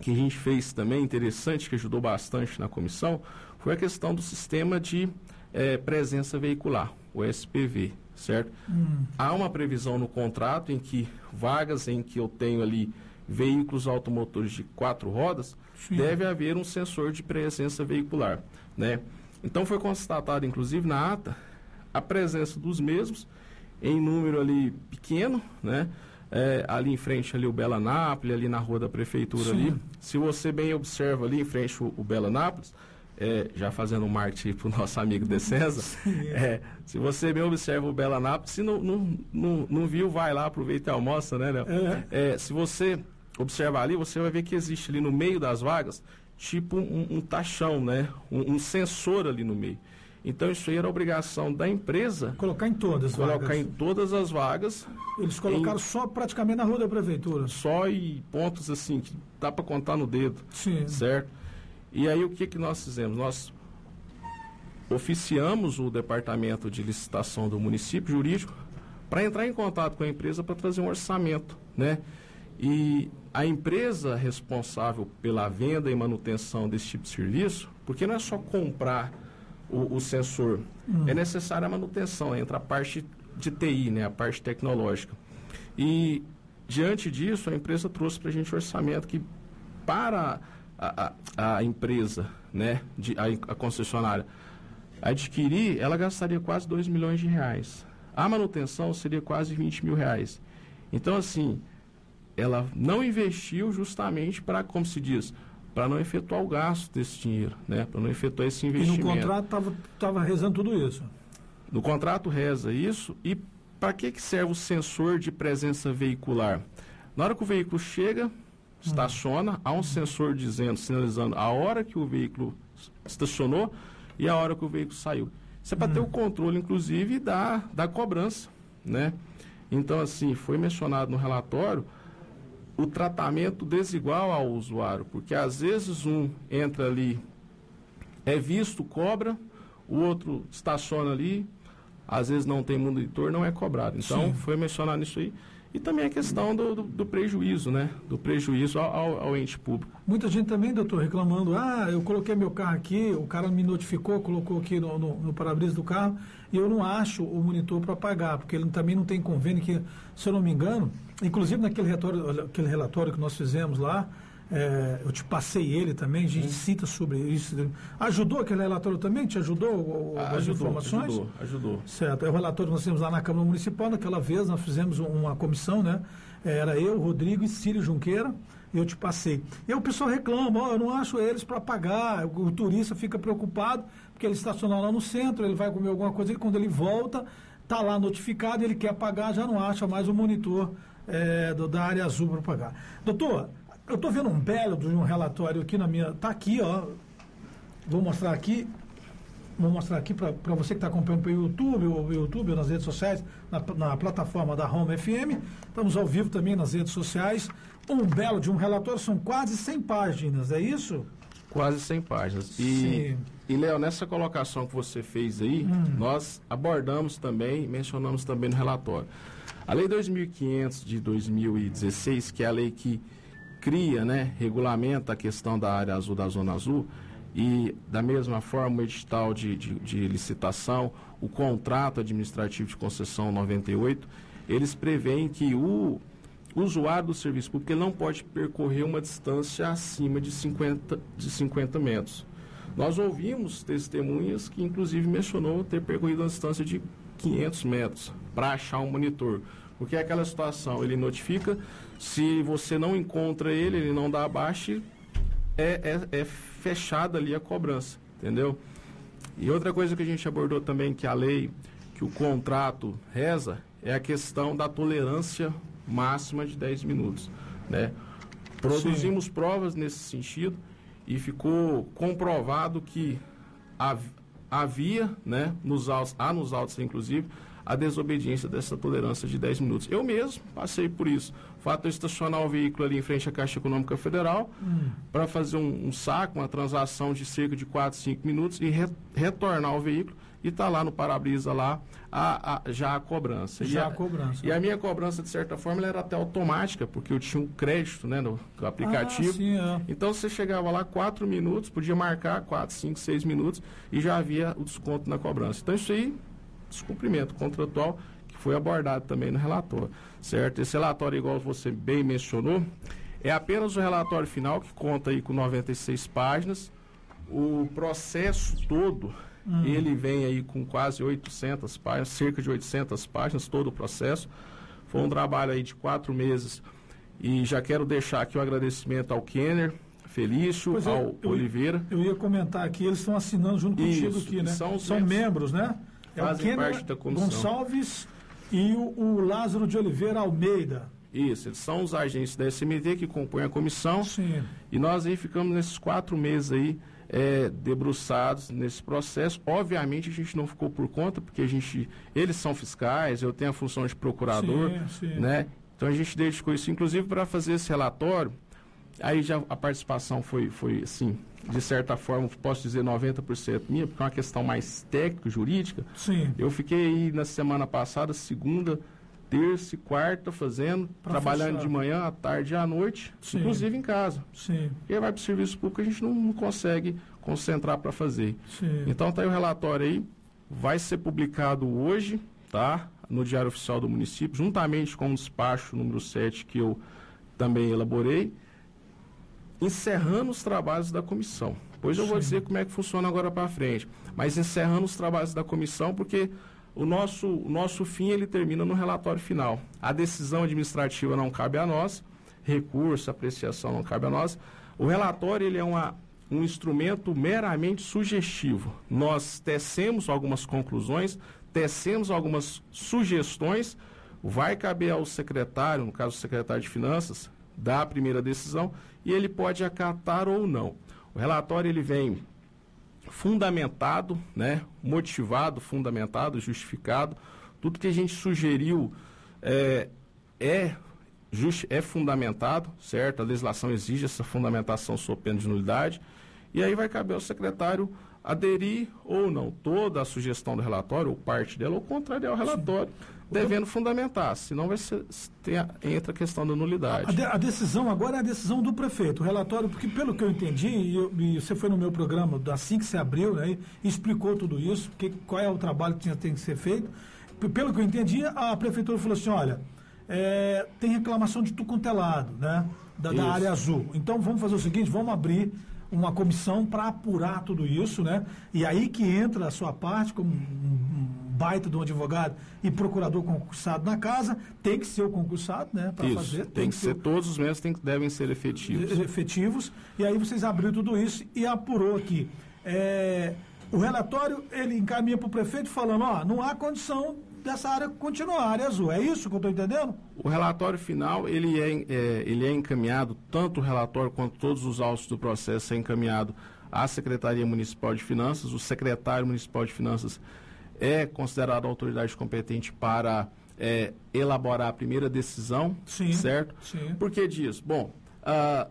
que a gente fez também interessante, que ajudou bastante na comissão, foi a questão do sistema de é, presença veicular, o SPV, certo? Hum. Há uma previsão no contrato em que vagas em que eu tenho ali veículos automotores de quatro rodas, Sim. deve haver um sensor de presença veicular, né? Então foi constatado, inclusive na ata, a presença dos mesmos em número ali pequeno, né? É, ali em frente ali o Bela Nápoles, ali na rua da prefeitura Sim. ali. Se você bem observa ali em frente o, o Bela Nápoles, é, já fazendo um marketing para o nosso amigo Descenza, é, se você bem observa o Bela Nápoles, se não, não, não, não viu, vai lá, aproveita e almoça, né, Léo? É. se você observar ali, você vai ver que existe ali no meio das vagas, tipo um, um taxão, né? Um, um, sensor ali no meio. Então isso aí era obrigação da empresa. Colocar em todas as colocar vagas. Colocar em todas as vagas. Eles colocaram em, só praticamente na rua da prefeitura. Só e pontos assim, que dá para contar no dedo. Sim. Certo? E aí o que, que nós fizemos? Nós oficiamos o departamento de licitação do município jurídico para entrar em contato com a empresa para trazer um orçamento, né? E a empresa responsável pela venda e manutenção desse tipo de serviço, porque não é só comprar o, o sensor, hum. é necessária a manutenção, entra a parte de TI, né, a parte tecnológica. E diante disso, a empresa trouxe para a gente um orçamento que, para a, a, a empresa, né, de, a, a concessionária, adquirir, ela gastaria quase 2 milhões de reais. A manutenção seria quase 20 mil reais. Então, assim, ela não investiu justamente para, como se diz, para não efetuar o gasto desse dinheiro, né? para não efetuar esse investimento. E no contrato estava rezando tudo isso? No contrato reza isso. E para que, que serve o sensor de presença veicular? Na hora que o veículo chega, estaciona, há um sensor dizendo, sinalizando a hora que o veículo estacionou e a hora que o veículo saiu. Isso é para ter o controle, inclusive, da, da cobrança, né? Então, assim, foi mencionado no relatório o tratamento desigual ao usuário, porque às vezes um entra ali, é visto, cobra, o outro estaciona ali, às vezes não tem monitor, não é cobrado. Então, Sim. foi mencionado isso aí. E também a questão do, do, do prejuízo, né? Do prejuízo ao, ao, ente público. Muita gente também, doutor, reclamando, ah, eu coloquei meu carro aqui, o cara me notificou, colocou aqui no, no, no para-brisa do carro, e eu não acho o monitor para pagar, porque ele também não tem convênio que, se eu não me engano, inclusive naquele relatório, aquele relatório que nós fizemos lá, é, eu te passei ele também, a gente cita sobre isso. Ajudou aquele relatório também? Te ajudou ah, as ajudou, informações? Ajudou, ajudou. Certo. É o relatório que nós temos lá na Câmara Municipal, naquela vez nós fizemos uma comissão, né? Era eu, Rodrigo e Círio Junqueira, eu te passei. E o pessoal reclama, oh, eu não acho eles para pagar, o turista fica preocupado, porque ele estaciona lá no centro, ele vai comer alguma coisa, e quando ele volta, está lá notificado, ele quer pagar, já não acha mais o monitor é, do, da área azul para pagar. Doutor, eu estou vendo um belo de um relatório aqui na minha. Está aqui, ó. Vou mostrar aqui. Vou mostrar aqui para você que está acompanhando pelo YouTube, ou YouTube, ou nas redes sociais, na, na, plataforma da Home FM. Estamos ao vivo também nas redes sociais. Um belo de um relatório, são quase 100 páginas, é isso? Quase 100 páginas. E, e Léo, nessa colocação que você fez aí, hum. nós abordamos também, mencionamos também no relatório. A Lei 2500 de 2016, que é a lei que cria, né, regulamenta a questão da área azul, da zona azul, e da mesma forma o edital de, de, de licitação, o contrato administrativo de concessão 98, eles preveem que o usuário do serviço público não pode percorrer uma distância acima de 50, de 50 metros. Nós ouvimos testemunhas que, inclusive, mencionou ter percorrido uma distância de 500 metros para achar um monitor. Porque é aquela situação, ele notifica, se você não encontra ele, ele não dá abaixo, é, é, é fechada ali a cobrança, entendeu? E outra coisa que a gente abordou também, que a lei, que o contrato reza, é a questão da tolerância máxima de 10 minutos, né? Produzimos Sim. provas nesse sentido e ficou comprovado que havia, né, nos autos, há nos autos inclusive, a desobediência dessa tolerância de 10 minutos. Eu mesmo passei por isso. O fato de eu estacionar o veículo ali em frente à Caixa Econômica Federal hum. para fazer um, um, saco, uma transação de cerca de 4, 5 minutos e re, retornar o veículo e tá lá no para-brisa lá a, a, já a cobrança. Já e a, cobrança. E a minha cobrança, de certa forma, era até automática, porque eu tinha um crédito né, no, no aplicativo. Ah, sim, é. Então você chegava lá 4 minutos, podia marcar 4, 5, 6 minutos e já havia o desconto na cobrança. Então isso aí descumprimento contratual que foi abordado também no relatório, certo? Esse relatório, igual você bem mencionou, é apenas o relatório final que conta aí com 96 páginas. O processo todo, hum. ele vem aí com quase 800 páginas, cerca de 800 páginas, todo o processo. Foi um trabalho aí de quatro meses e já quero deixar aqui o agradecimento ao Kenner, Felício, é, ao eu, Oliveira. Eu ia comentar aqui, eles estão assinando junto contigo Isso, aqui, né? São, são membros, né? É fazem parte da comissão. Gonçalves e o, o, Lázaro de Oliveira Almeida. Isso, eles são os agentes da SMT que compõem a comissão. Sim. E nós aí ficamos nesses quatro meses aí é, debruçados nesse processo. Obviamente a gente não ficou por conta, porque a gente, eles são fiscais, eu tenho a função de procurador, sim, sim. né? Então a gente dedicou isso, inclusive, para fazer esse relatório. Aí já a participação foi, foi assim, de certa forma, posso dizer 90% minha, porque é uma questão mais técnica, jurídica. Sim. Eu fiquei aí na semana passada, segunda, terça e quarta fazendo, pra trabalhando fechar. de manhã, à tarde e à noite, Sim. inclusive em casa. Sim. E aí vai para o serviço público, a gente não, não consegue concentrar para fazer. Sim. Então tá aí o relatório aí, vai ser publicado hoje, tá? No Diário Oficial do Município, juntamente com o despacho número 7 que eu também elaborei encerrando os trabalhos da comissão. Pois eu vou dizer como é que funciona agora para frente. Mas encerrando os trabalhos da comissão, porque o nosso, o nosso fim ele termina no relatório final. A decisão administrativa não cabe a nós, recurso, apreciação não cabe a nós. O relatório ele é uma, um instrumento meramente sugestivo. Nós tecemos algumas conclusões, tecemos algumas sugestões, vai caber ao secretário, no caso o secretário de Finanças, dar a primeira decisão e ele pode acatar ou não. O relatório ele vem fundamentado, né, motivado, fundamentado, justificado. Tudo que a gente sugeriu é, é, just, é fundamentado, certo? A legislação exige essa fundamentação sob pena de nulidade. E aí vai caber ao secretário aderir ou não toda a sugestão do relatório, ou parte dela, ou contrariar o relatório. Devendo fundamentar, senão vai ser, tem a, entra a questão da nulidade. A, de, a, decisão agora é a decisão do prefeito, o relatório, porque pelo que eu entendi, e, eu, e você foi no meu programa assim que se abriu, né, explicou tudo isso, que, qual é o trabalho que tinha, tem que ser feito. Pelo que eu entendi, a prefeitura falou assim, olha, é, tem reclamação de tucuntelado, né, da, da área azul. Então vamos fazer o seguinte, vamos abrir uma comissão para apurar tudo isso, né? E aí que entra a sua parte como um, baita de um advogado e procurador concursado na casa, tem que ser o concursado, né? Para fazer. Tem, tem que, que ser, todos os membros tem, devem ser efetivos. Efetivos. E aí vocês abriram tudo isso e apurou aqui. É, o relatório ele encaminha para o prefeito falando, ó, não há condição dessa área continuar, área azul. É isso que eu estou entendendo? O relatório final, ele é, é, ele é encaminhado, tanto o relatório quanto todos os autos do processo é encaminhado à Secretaria Municipal de Finanças. O secretário municipal de Finanças é considerado a autoridade competente para é, elaborar a primeira decisão, sim, certo? Sim. Por que disso? Bom, uh,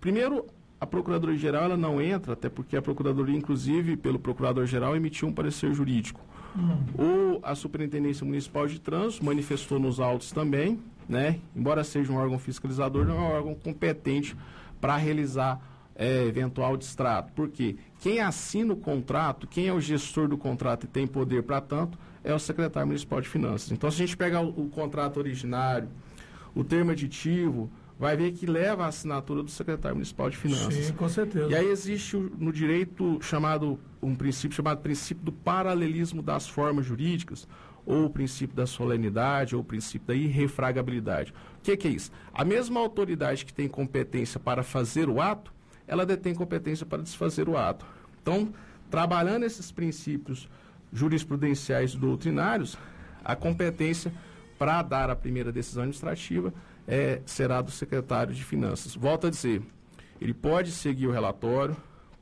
primeiro, a Procuradoria-Geral ela não entra, até porque a Procuradoria, inclusive, pelo Procurador-Geral, emitiu um parecer jurídico. Hum. O, a Superintendência Municipal de Trânsito manifestou nos autos também, né? Embora seja um órgão fiscalizador, não é um órgão competente para realizar é, eventual distrato. Por quê? Quem assina o contrato, quem é o gestor do contrato e tem poder para tanto, é o secretário municipal de finanças. Então, se a gente pegar o, o contrato originário, o termo aditivo, vai ver que leva a assinatura do secretário municipal de finanças. Sim, com certeza. E aí existe no direito chamado um princípio chamado princípio do paralelismo das formas jurídicas, ou o princípio da solenidade, ou o princípio da irrefragabilidade. O que, que é isso? A mesma autoridade que tem competência para fazer o ato, ela detém competência para desfazer o ato. Então, trabalhando esses princípios jurisprudenciais doutrinários, a competência para dar a primeira decisão administrativa é, será do secretário de Finanças. Volto a dizer, ele pode seguir o relatório,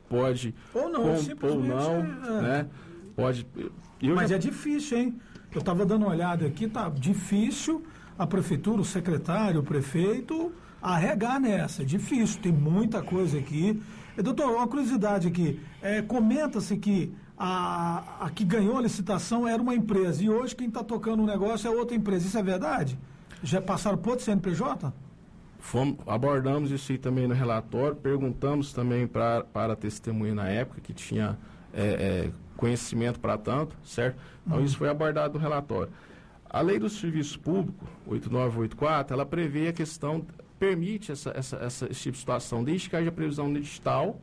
pode ou não, com, ou não, é. né? Pode. Mas já... é difícil, hein? Eu estava dando uma olhada aqui, tá difícil a prefeitura, o secretário, o prefeito arregar nessa. É difícil, tem muita coisa aqui. Doutor, uma curiosidade aqui. É, Comenta-se que a, a que ganhou a licitação era uma empresa e hoje quem está tocando o negócio é outra empresa. Isso é verdade? Já passaram por outro CNPJ? Fomos, abordamos isso aí também no relatório, perguntamos também pra, para a testemunha na época que tinha é, é, conhecimento para tanto, certo? Então uhum. isso foi abordado no relatório. A lei do serviço público, 8984, ela prevê a questão, permite essa, essa, essa, esse tipo de situação, desde que haja previsão no edital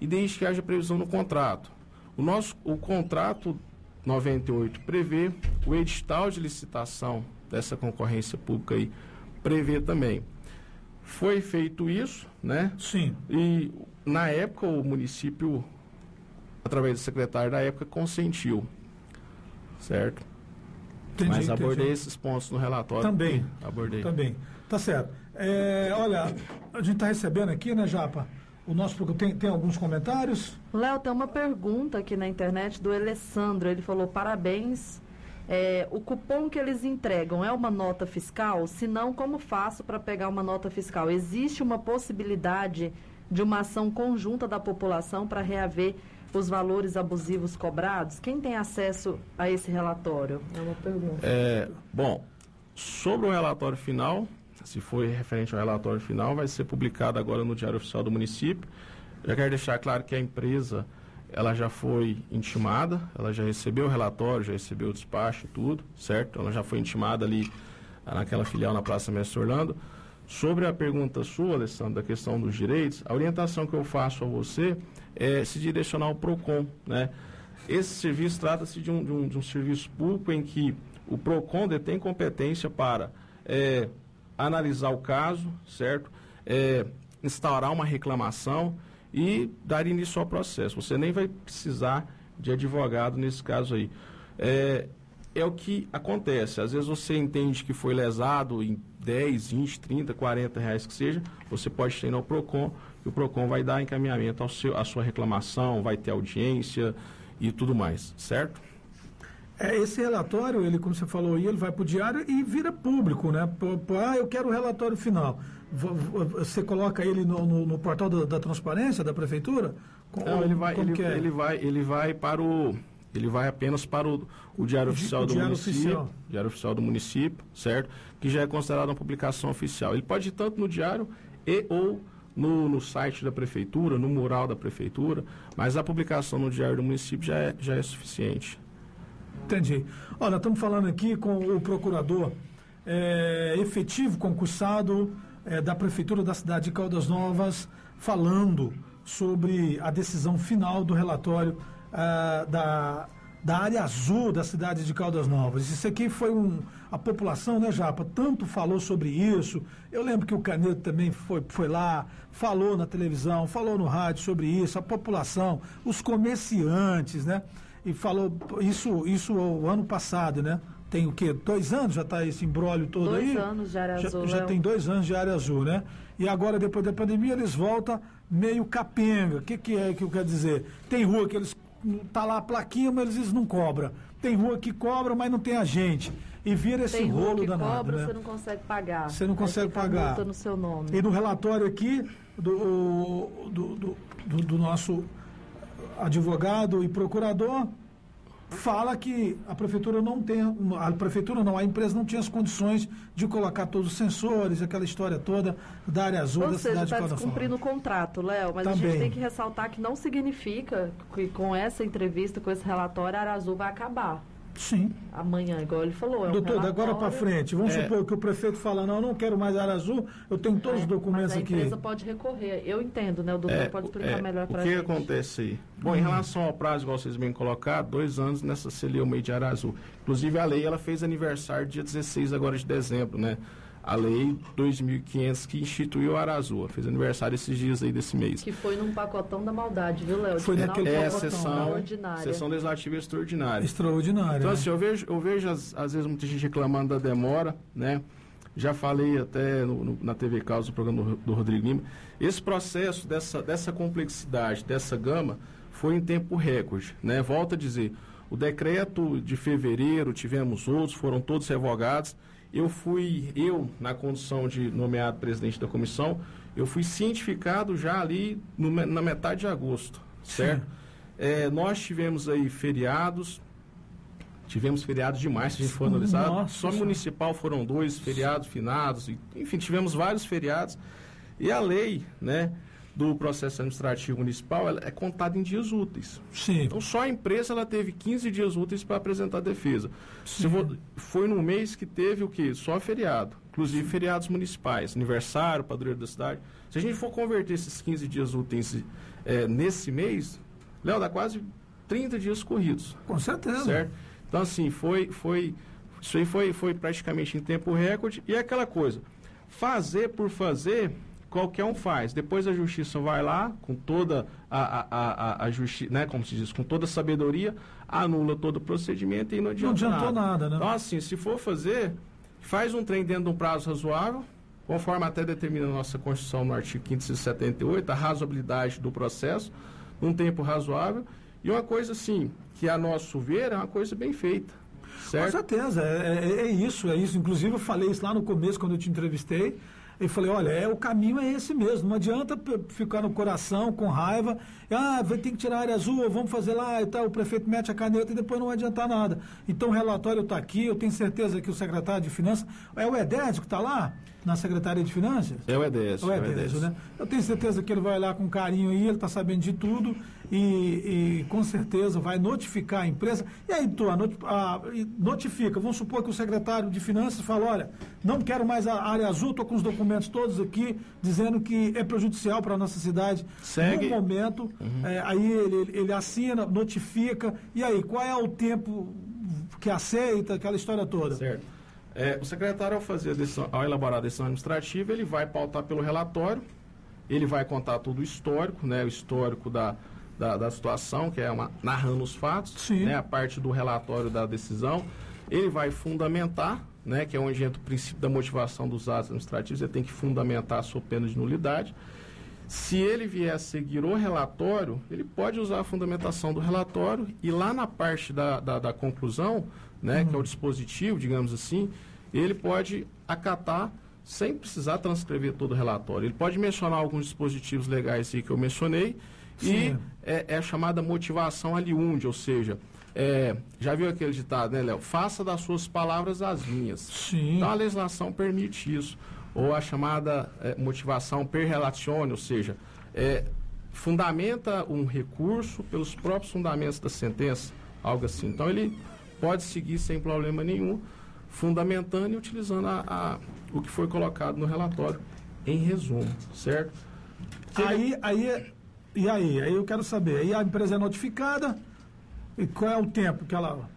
e desde que haja previsão no contrato. O nosso o contrato 98 prevê o edital de licitação dessa concorrência pública aí prevê também. Foi feito isso, né? Sim. E na época o município, através do secretário da época, consentiu. Certo? Entendi, Mas abordei entendi. esses pontos no relatório. Também. Abordei. Também. Tá certo. É, olha, a gente está recebendo aqui, né, Japa? O nosso tem, tem alguns comentários? Léo, tem uma pergunta aqui na internet do Alessandro. Ele falou: parabéns é, o cupom que eles entregam é uma nota fiscal? Se não, como faço para pegar uma nota fiscal? Existe uma possibilidade de uma ação conjunta da população para reaver os valores abusivos cobrados? Quem tem acesso a esse relatório? É uma pergunta. É, bom, sobre o relatório final, se for referente ao relatório final, vai ser publicado agora no Diário Oficial do Município. Já quero deixar claro que a empresa ela já foi intimada, ela já recebeu o relatório, já recebeu o despacho, tudo, certo? Ela já foi intimada ali ah, naquela filial na Praça Mestre Orlando. Sobre a pergunta sua, Alessandro, da questão dos direitos, a orientação que eu faço a você é se direcionar ao PROCON. Né? Esse serviço trata-se de, um, de, um, de um serviço público em que o PROCON detém competência para é, analisar o caso, certo? É, instaurar uma reclamação e dar início ao processo. Você nem vai precisar de advogado nesse caso aí. É, é o que acontece. Às vezes você entende que foi lesado em 10, 20, 30, 40 reais que seja, você pode ir ao PROCON e o PROCON vai dar encaminhamento ao seu, à sua reclamação, vai ter audiência e tudo mais, certo? É, esse relatório, ele, como você falou, ele vai para o diário e vira público, né? Ah, eu quero o relatório final. Você coloca ele no, no, no portal da, da, transparência da prefeitura? Não, ele vai, ele, é? ele, vai, ele vai para o ele vai apenas para o, o Diário Oficial o do diário Município, oficial. Diário Oficial do Município, certo? Que já é considerado uma publicação oficial. Ele pode ir tanto no Diário e ou no, no site da Prefeitura, no mural da Prefeitura, mas a publicação no Diário do Município já é, já é suficiente. Entendi. Olha, estamos falando aqui com o procurador é, efetivo concursado é, da Prefeitura da cidade de Caldas Novas, falando sobre a decisão final do relatório uh, da, da área azul da cidade de Caldas Novas. Isso aqui foi um. A população, né, Japa, tanto falou sobre isso. Eu lembro que o Caneto também foi, foi lá, falou na televisão, falou no rádio sobre isso, a população, os comerciantes, né? E falou isso, isso o ano passado, né? Tem o quê? Dois anos já está esse embrólio todo dois aí? Dois anos de área já, azul. Já é tem dois anos de área azul, né? E agora, depois da pandemia, eles voltam meio capenga. O que, que é que eu quero dizer? Tem rua que eles tá lá a plaquinha, mas eles não cobram. Tem rua que cobra, mas não tem agente. E vira esse tem rolo danado. Cobra, né? Você não consegue pagar. Você não consegue pagar. no seu nome. E no relatório aqui do, do, do, do, do nosso advogado e procurador, fala que a prefeitura não tem, a prefeitura não, a empresa não tinha as condições de colocar todos os sensores, aquela história toda da área azul Ou da seja, cidade tá de Caldas descumprindo o contrato, Léo, mas Também. a gente tem que ressaltar que não significa que com essa entrevista, com esse relatório, a área azul vai acabar. Sim. Amanhã, igual ele falou. É um Doutor, relatório... agora para frente, vamos é. supor que o prefeito fala, não, eu não quero mais área azul, eu tenho todos é, os documentos aqui. a empresa aqui. pode recorrer, eu entendo, né? O doutor é, pode explicar é, melhor para a gente. O que acontece aí? Bom, hum. em relação ao prazo, igual vocês bem colocaram, dois anos nessa CLEU de área azul. Inclusive, a lei, ela fez aniversário dia 16 agora de dezembro, né? A lei 2.500 que instituiu a Arazua. Fez aniversário esses dias aí desse mês. Que foi num pacotão da maldade, viu, Léo? Foi naquele é, pacotão. Sessão, sessão legislativa extraordinária. Extraordinária. Então, assim, eu vejo, eu vejo às, às vezes muita gente reclamando da demora, né? Já falei até no, no, na TV Causa, no programa do, do Rodrigo Lima. Esse processo dessa, dessa complexidade, dessa gama, foi em tempo recorde, né? Volto a dizer, o decreto de fevereiro, tivemos outros, foram todos revogados eu fui, eu, na condição de nomeado presidente da comissão, eu fui cientificado já ali no, na metade de agosto, certo? É, nós tivemos aí feriados, tivemos feriados demais, se a gente for analisar. Nossa, Só municipal foram dois feriados finados, enfim, tivemos vários feriados. E a lei, né, do processo administrativo municipal é contada em dias úteis. Sim. Então, só a empresa ela teve 15 dias úteis para apresentar a defesa. Se for, foi no mês que teve o quê? Só feriado. Inclusive Sim. feriados municipais, aniversário, padroeiro da cidade. Se a gente for converter esses 15 dias úteis é, nesse mês, Léo, dá quase 30 dias corridos. Com certeza. Certo? Então, assim, foi, foi, isso aí foi, foi praticamente em tempo recorde. E é aquela coisa, fazer por fazer qualquer um faz. Depois a justiça vai lá, com toda a, a, a, a justiça, né, como se diz, com toda a sabedoria, anula todo o procedimento e não adianta Não adiantou nada, nada né? Então, assim, se for fazer, faz um trem dentro de um prazo razoável, conforme até determina a nossa Constituição no artigo 578, a razoabilidade do processo, num tempo razoável, e uma coisa assim, que a nosso ver é uma coisa bem feita. Certo? Com certeza, é, é, é isso, é isso. Inclusive eu falei isso lá no começo, quando eu te entrevistei, e falei, olha, é, o caminho é esse mesmo. Não adianta ficar no coração com raiva. Ah, ter que tirar a área azul, vamos fazer lá e tal. O prefeito mete a caneta e depois não vai adiantar nada. Então o relatório está aqui, eu tenho certeza que o secretário de Finanças. É o Edésio que está lá? Na Secretaria de Finanças? É o Edésio. É o Edésio, né? Eu tenho certeza que ele vai lá com carinho aí, ele está sabendo de tudo e, e, com certeza vai notificar a empresa. E aí, tu, a, notifica. Vamos supor que o secretário de Finanças fala: olha, não quero mais a área azul, estou com os documentos todos aqui dizendo que é prejudicial para a nossa cidade. Segue. No momento, uhum. é, aí ele, ele assina, notifica. E aí, qual é o tempo que aceita, aquela história toda? Certo. É, o secretário, ao, fazer decisão, ao elaborar a decisão administrativa, ele vai pautar pelo relatório, ele vai contar todo o histórico, né, o histórico da, da, da situação, que é uma, narrando os fatos, né, a parte do relatório da decisão. Ele vai fundamentar, né, que é onde entra o princípio da motivação dos atos administrativos, ele tem que fundamentar a sua pena de nulidade. Se ele vier a seguir o relatório, ele pode usar a fundamentação do relatório e lá na parte da, da, da conclusão, né, uhum. que é o dispositivo, digamos assim, ele pode acatar sem precisar transcrever todo o relatório. Ele pode mencionar alguns dispositivos legais aí que eu mencionei Sim. E é, é, a chamada motivação aliunde, ou seja, é, já viu aquele ditado, né, Léo? Faça das suas palavras as minhas. Sim. Então a legislação permite isso. Ou a chamada é, motivação per relatione, ou seja, é, fundamenta um recurso pelos próprios fundamentos da sentença, algo assim. Então ele pode seguir sem problema nenhum, fundamentando e utilizando a, a o que foi colocado no relatório em resumo, certo? Aí, aí e aí? Aí eu quero saber. Aí a empresa é notificada e qual é o tempo que ela.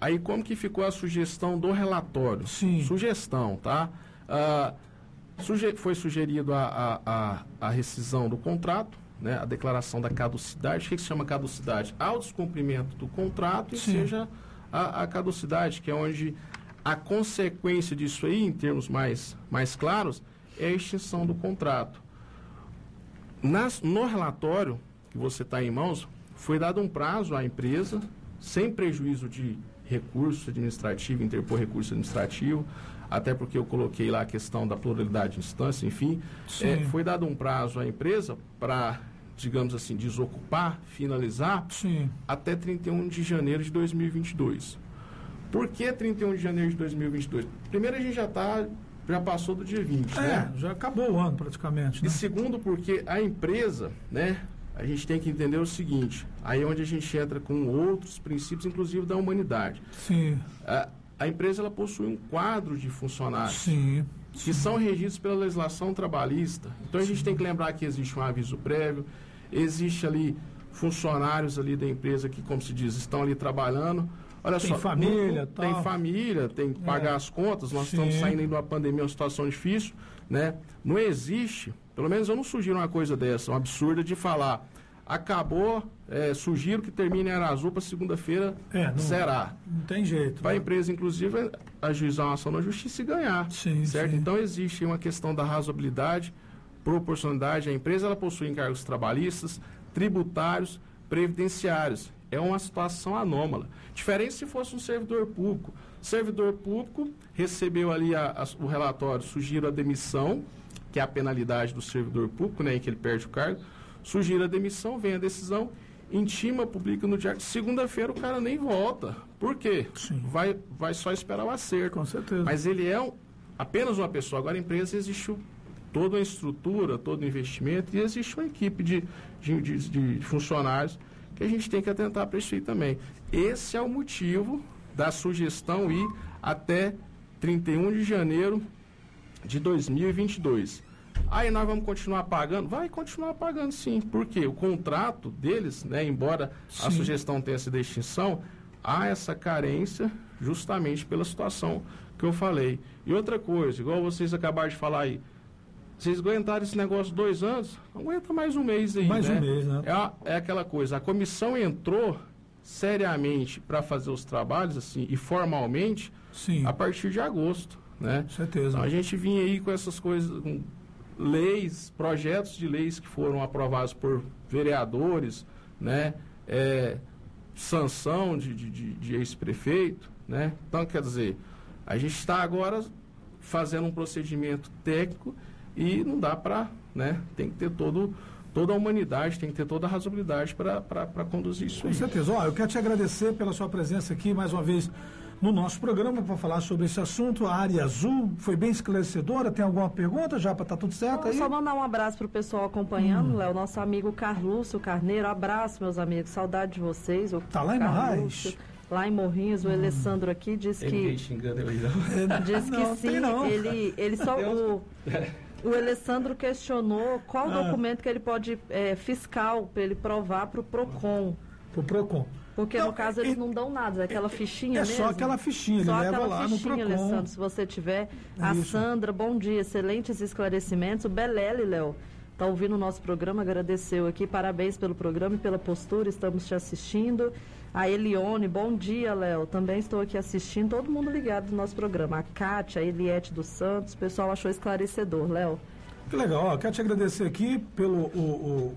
Aí como que ficou a sugestão do relatório? Sim. Sugestão, tá? Ah, suge foi sugerido a, a, a, a, rescisão do contrato, né? a declaração da caducidade. O que, que se chama caducidade? Ao descumprimento do contrato e Sim. seja a, a caducidade, que é onde a consequência disso aí, em termos mais, mais claros, é a extinção do contrato. Nas, no relatório que você está em mãos, foi dado um prazo à empresa, sem prejuízo de recurso administrativo, interpor recurso administrativo, até porque eu coloquei lá a questão da pluralidade de instância, enfim. É, foi dado um prazo à empresa para, digamos assim, desocupar, finalizar, Sim. até 31 de janeiro de 2022. Por que 31 de janeiro de 2022? Primeiro, a gente já está já passou do dia 20, é, né? já acabou o ano praticamente. Né? E segundo, porque a empresa, né? A gente tem que entender o seguinte, aí é onde a gente entra com outros princípios, inclusive da humanidade. Sim. A, a empresa ela possui um quadro de funcionários. Sim. Que são regidos pela legislação trabalhista. Então a gente tem que lembrar que existe um aviso prévio, existe ali funcionários ali da empresa que, como se diz, estão ali trabalhando Olha tem só, família, tem família, tem que pagar é. as contas, nós Sim. estamos saindo de uma pandemia, uma situação difícil, né? Não existe, pelo menos eu não sugiro uma coisa dessa, uma absurda de falar, acabou, é, sugiro que termine a Azul para segunda-feira é, não, zerar. Não tem jeito. Para a né? empresa, inclusive, ajuizar uma ação na justiça e ganhar. Sim, certo? Sim. Então existe uma questão da razoabilidade, proporcionalidade. A empresa ela possui encargos trabalhistas, tributários, previdenciários é uma situação anômala. Diferente se fosse um servidor público. servidor público recebeu ali a, a, o relatório, sugiro a demissão, que é a penalidade do servidor público, né, em que ele perde o cargo. Sugiro a demissão, vem a decisão, intima, publica no diário. Segunda-feira o cara nem volta. Por quê? Vai, vai só esperar o acerto. Com certeza. Mas ele é um, apenas uma pessoa. Agora a empresa existe toda uma estrutura, todo um investimento e existe uma equipe de, de, de, de funcionários que a gente tem que atentar para isso aí também. Esse é o motivo da sugestão ir até 31 de janeiro de 2022. Aí nós vamos continuar pagando? Vai continuar pagando sim, porque o contrato deles, né, embora sim. a sugestão tenha sido extinção, há essa carência justamente pela situação que eu falei. E outra coisa, igual vocês acabaram de falar aí, vocês aguentaram esse negócio dois anos, aguenta mais um mês aí. Mais né? um mês, né? É, a, é aquela coisa, a comissão entrou seriamente para fazer os trabalhos, assim, e formalmente, Sim. a partir de agosto, né? Certeza. Então, a gente vinha aí com essas coisas, com leis, projetos de leis que foram aprovados por vereadores, né? É, sanção de, de, de, de ex-prefeito, né? Então, quer dizer, a gente está agora fazendo um procedimento técnico e não dá para, né? Tem que ter todo, toda a humanidade, tem que ter toda a razoabilidade para conduzir isso Com aí. certeza. Ó, eu quero te agradecer pela sua presença aqui mais uma vez no nosso programa para falar sobre esse assunto. A área azul foi bem esclarecedora. Tem alguma pergunta já para estar tá tudo certo aí? Só mandar um abraço para o pessoal acompanhando, hum. Léo, nosso amigo Carlúcio Carneiro. Abraço, meus amigos. Saudade de vocês. O tá lá em Marrais? Lá em Morrinhos, o hum. Alessandro aqui diz que. xingando eu Diz que não, sim, ele, ele só. O, o Alessandro questionou qual ah. documento que ele pode, é, fiscal, para ele provar para o PROCON. Para o PROCON. Porque no caso eles não dão nada, é aquela fichinha é mesmo. É só aquela fichinha, ele só leva lá no Procon. Alessandro, se você tiver. É a isso. Sandra, bom dia, excelentes esclarecimentos. O Belele, Léo, está ouvindo o nosso programa, agradeceu aqui, parabéns pelo programa e pela postura, estamos te assistindo. A Elione, bom dia, Léo, também estou aqui assistindo, todo mundo ligado no nosso programa. A Kátia, a Eliette dos Santos, o pessoal achou esclarecedor, Léo. Que legal, ó, quero te agradecer aqui pelo o, o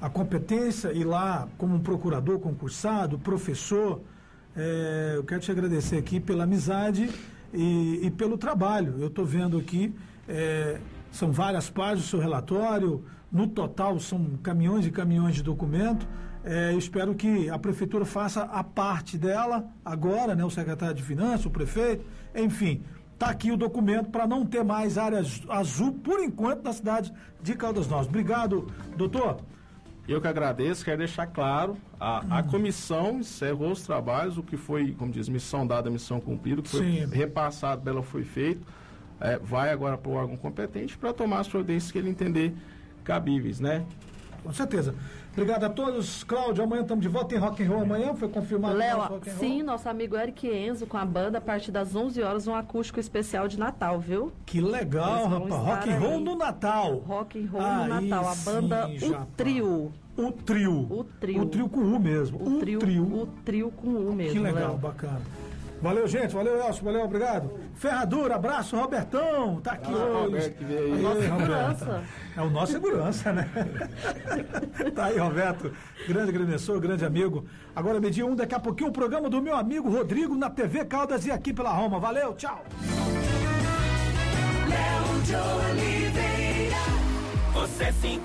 a competência e lá como um procurador concursado, professor. É, eu quero te agradecer aqui pela amizade e, e pelo trabalho. Eu estou vendo aqui, é, são várias páginas do seu relatório, no total são caminhões e caminhões de documento. É, espero que a prefeitura faça a parte dela agora, né, o secretário de Finanças, o prefeito, enfim. Está aqui o documento para não ter mais área azul, por enquanto, na cidade de Caldas Novas. Obrigado, doutor. Eu que agradeço, quero deixar claro, a, a comissão encerrou os trabalhos, o que foi, como diz, missão dada, missão cumprida, o que foi Sim. repassado ela foi feito, é, vai agora para o órgão competente para tomar as providências que ele entender cabíveis, né? Com certeza. Obrigado a todos. Cláudio, amanhã estamos de volta em Rock and Roll. Amanhã foi confirmado Léo, sim, nosso amigo Eric Enzo com a banda a partir das 11 horas um acústico especial de Natal, viu? Que legal, rapaz. Rock and Roll no Natal. Rock and Roll Aí no Natal. A banda sim, O Trio. O trio. O trio. O trio com U mesmo. O, o trio, trio. O trio com U mesmo. Que legal, Léo. bacana. Valeu, gente. Valeu, Elcio. Valeu, obrigado. Ferradura, abraço, Robertão. Tá aqui ah, hoje. Que veio aí. Nossa segurança. É o nosso segurança, né? tá aí, Roberto. Grande agrimensor, grande amigo. Agora, meio-dia um, daqui a pouquinho, o programa do meu amigo Rodrigo na TV Caldas e aqui pela Roma. Valeu, tchau. Léo de Oliveira, você sim.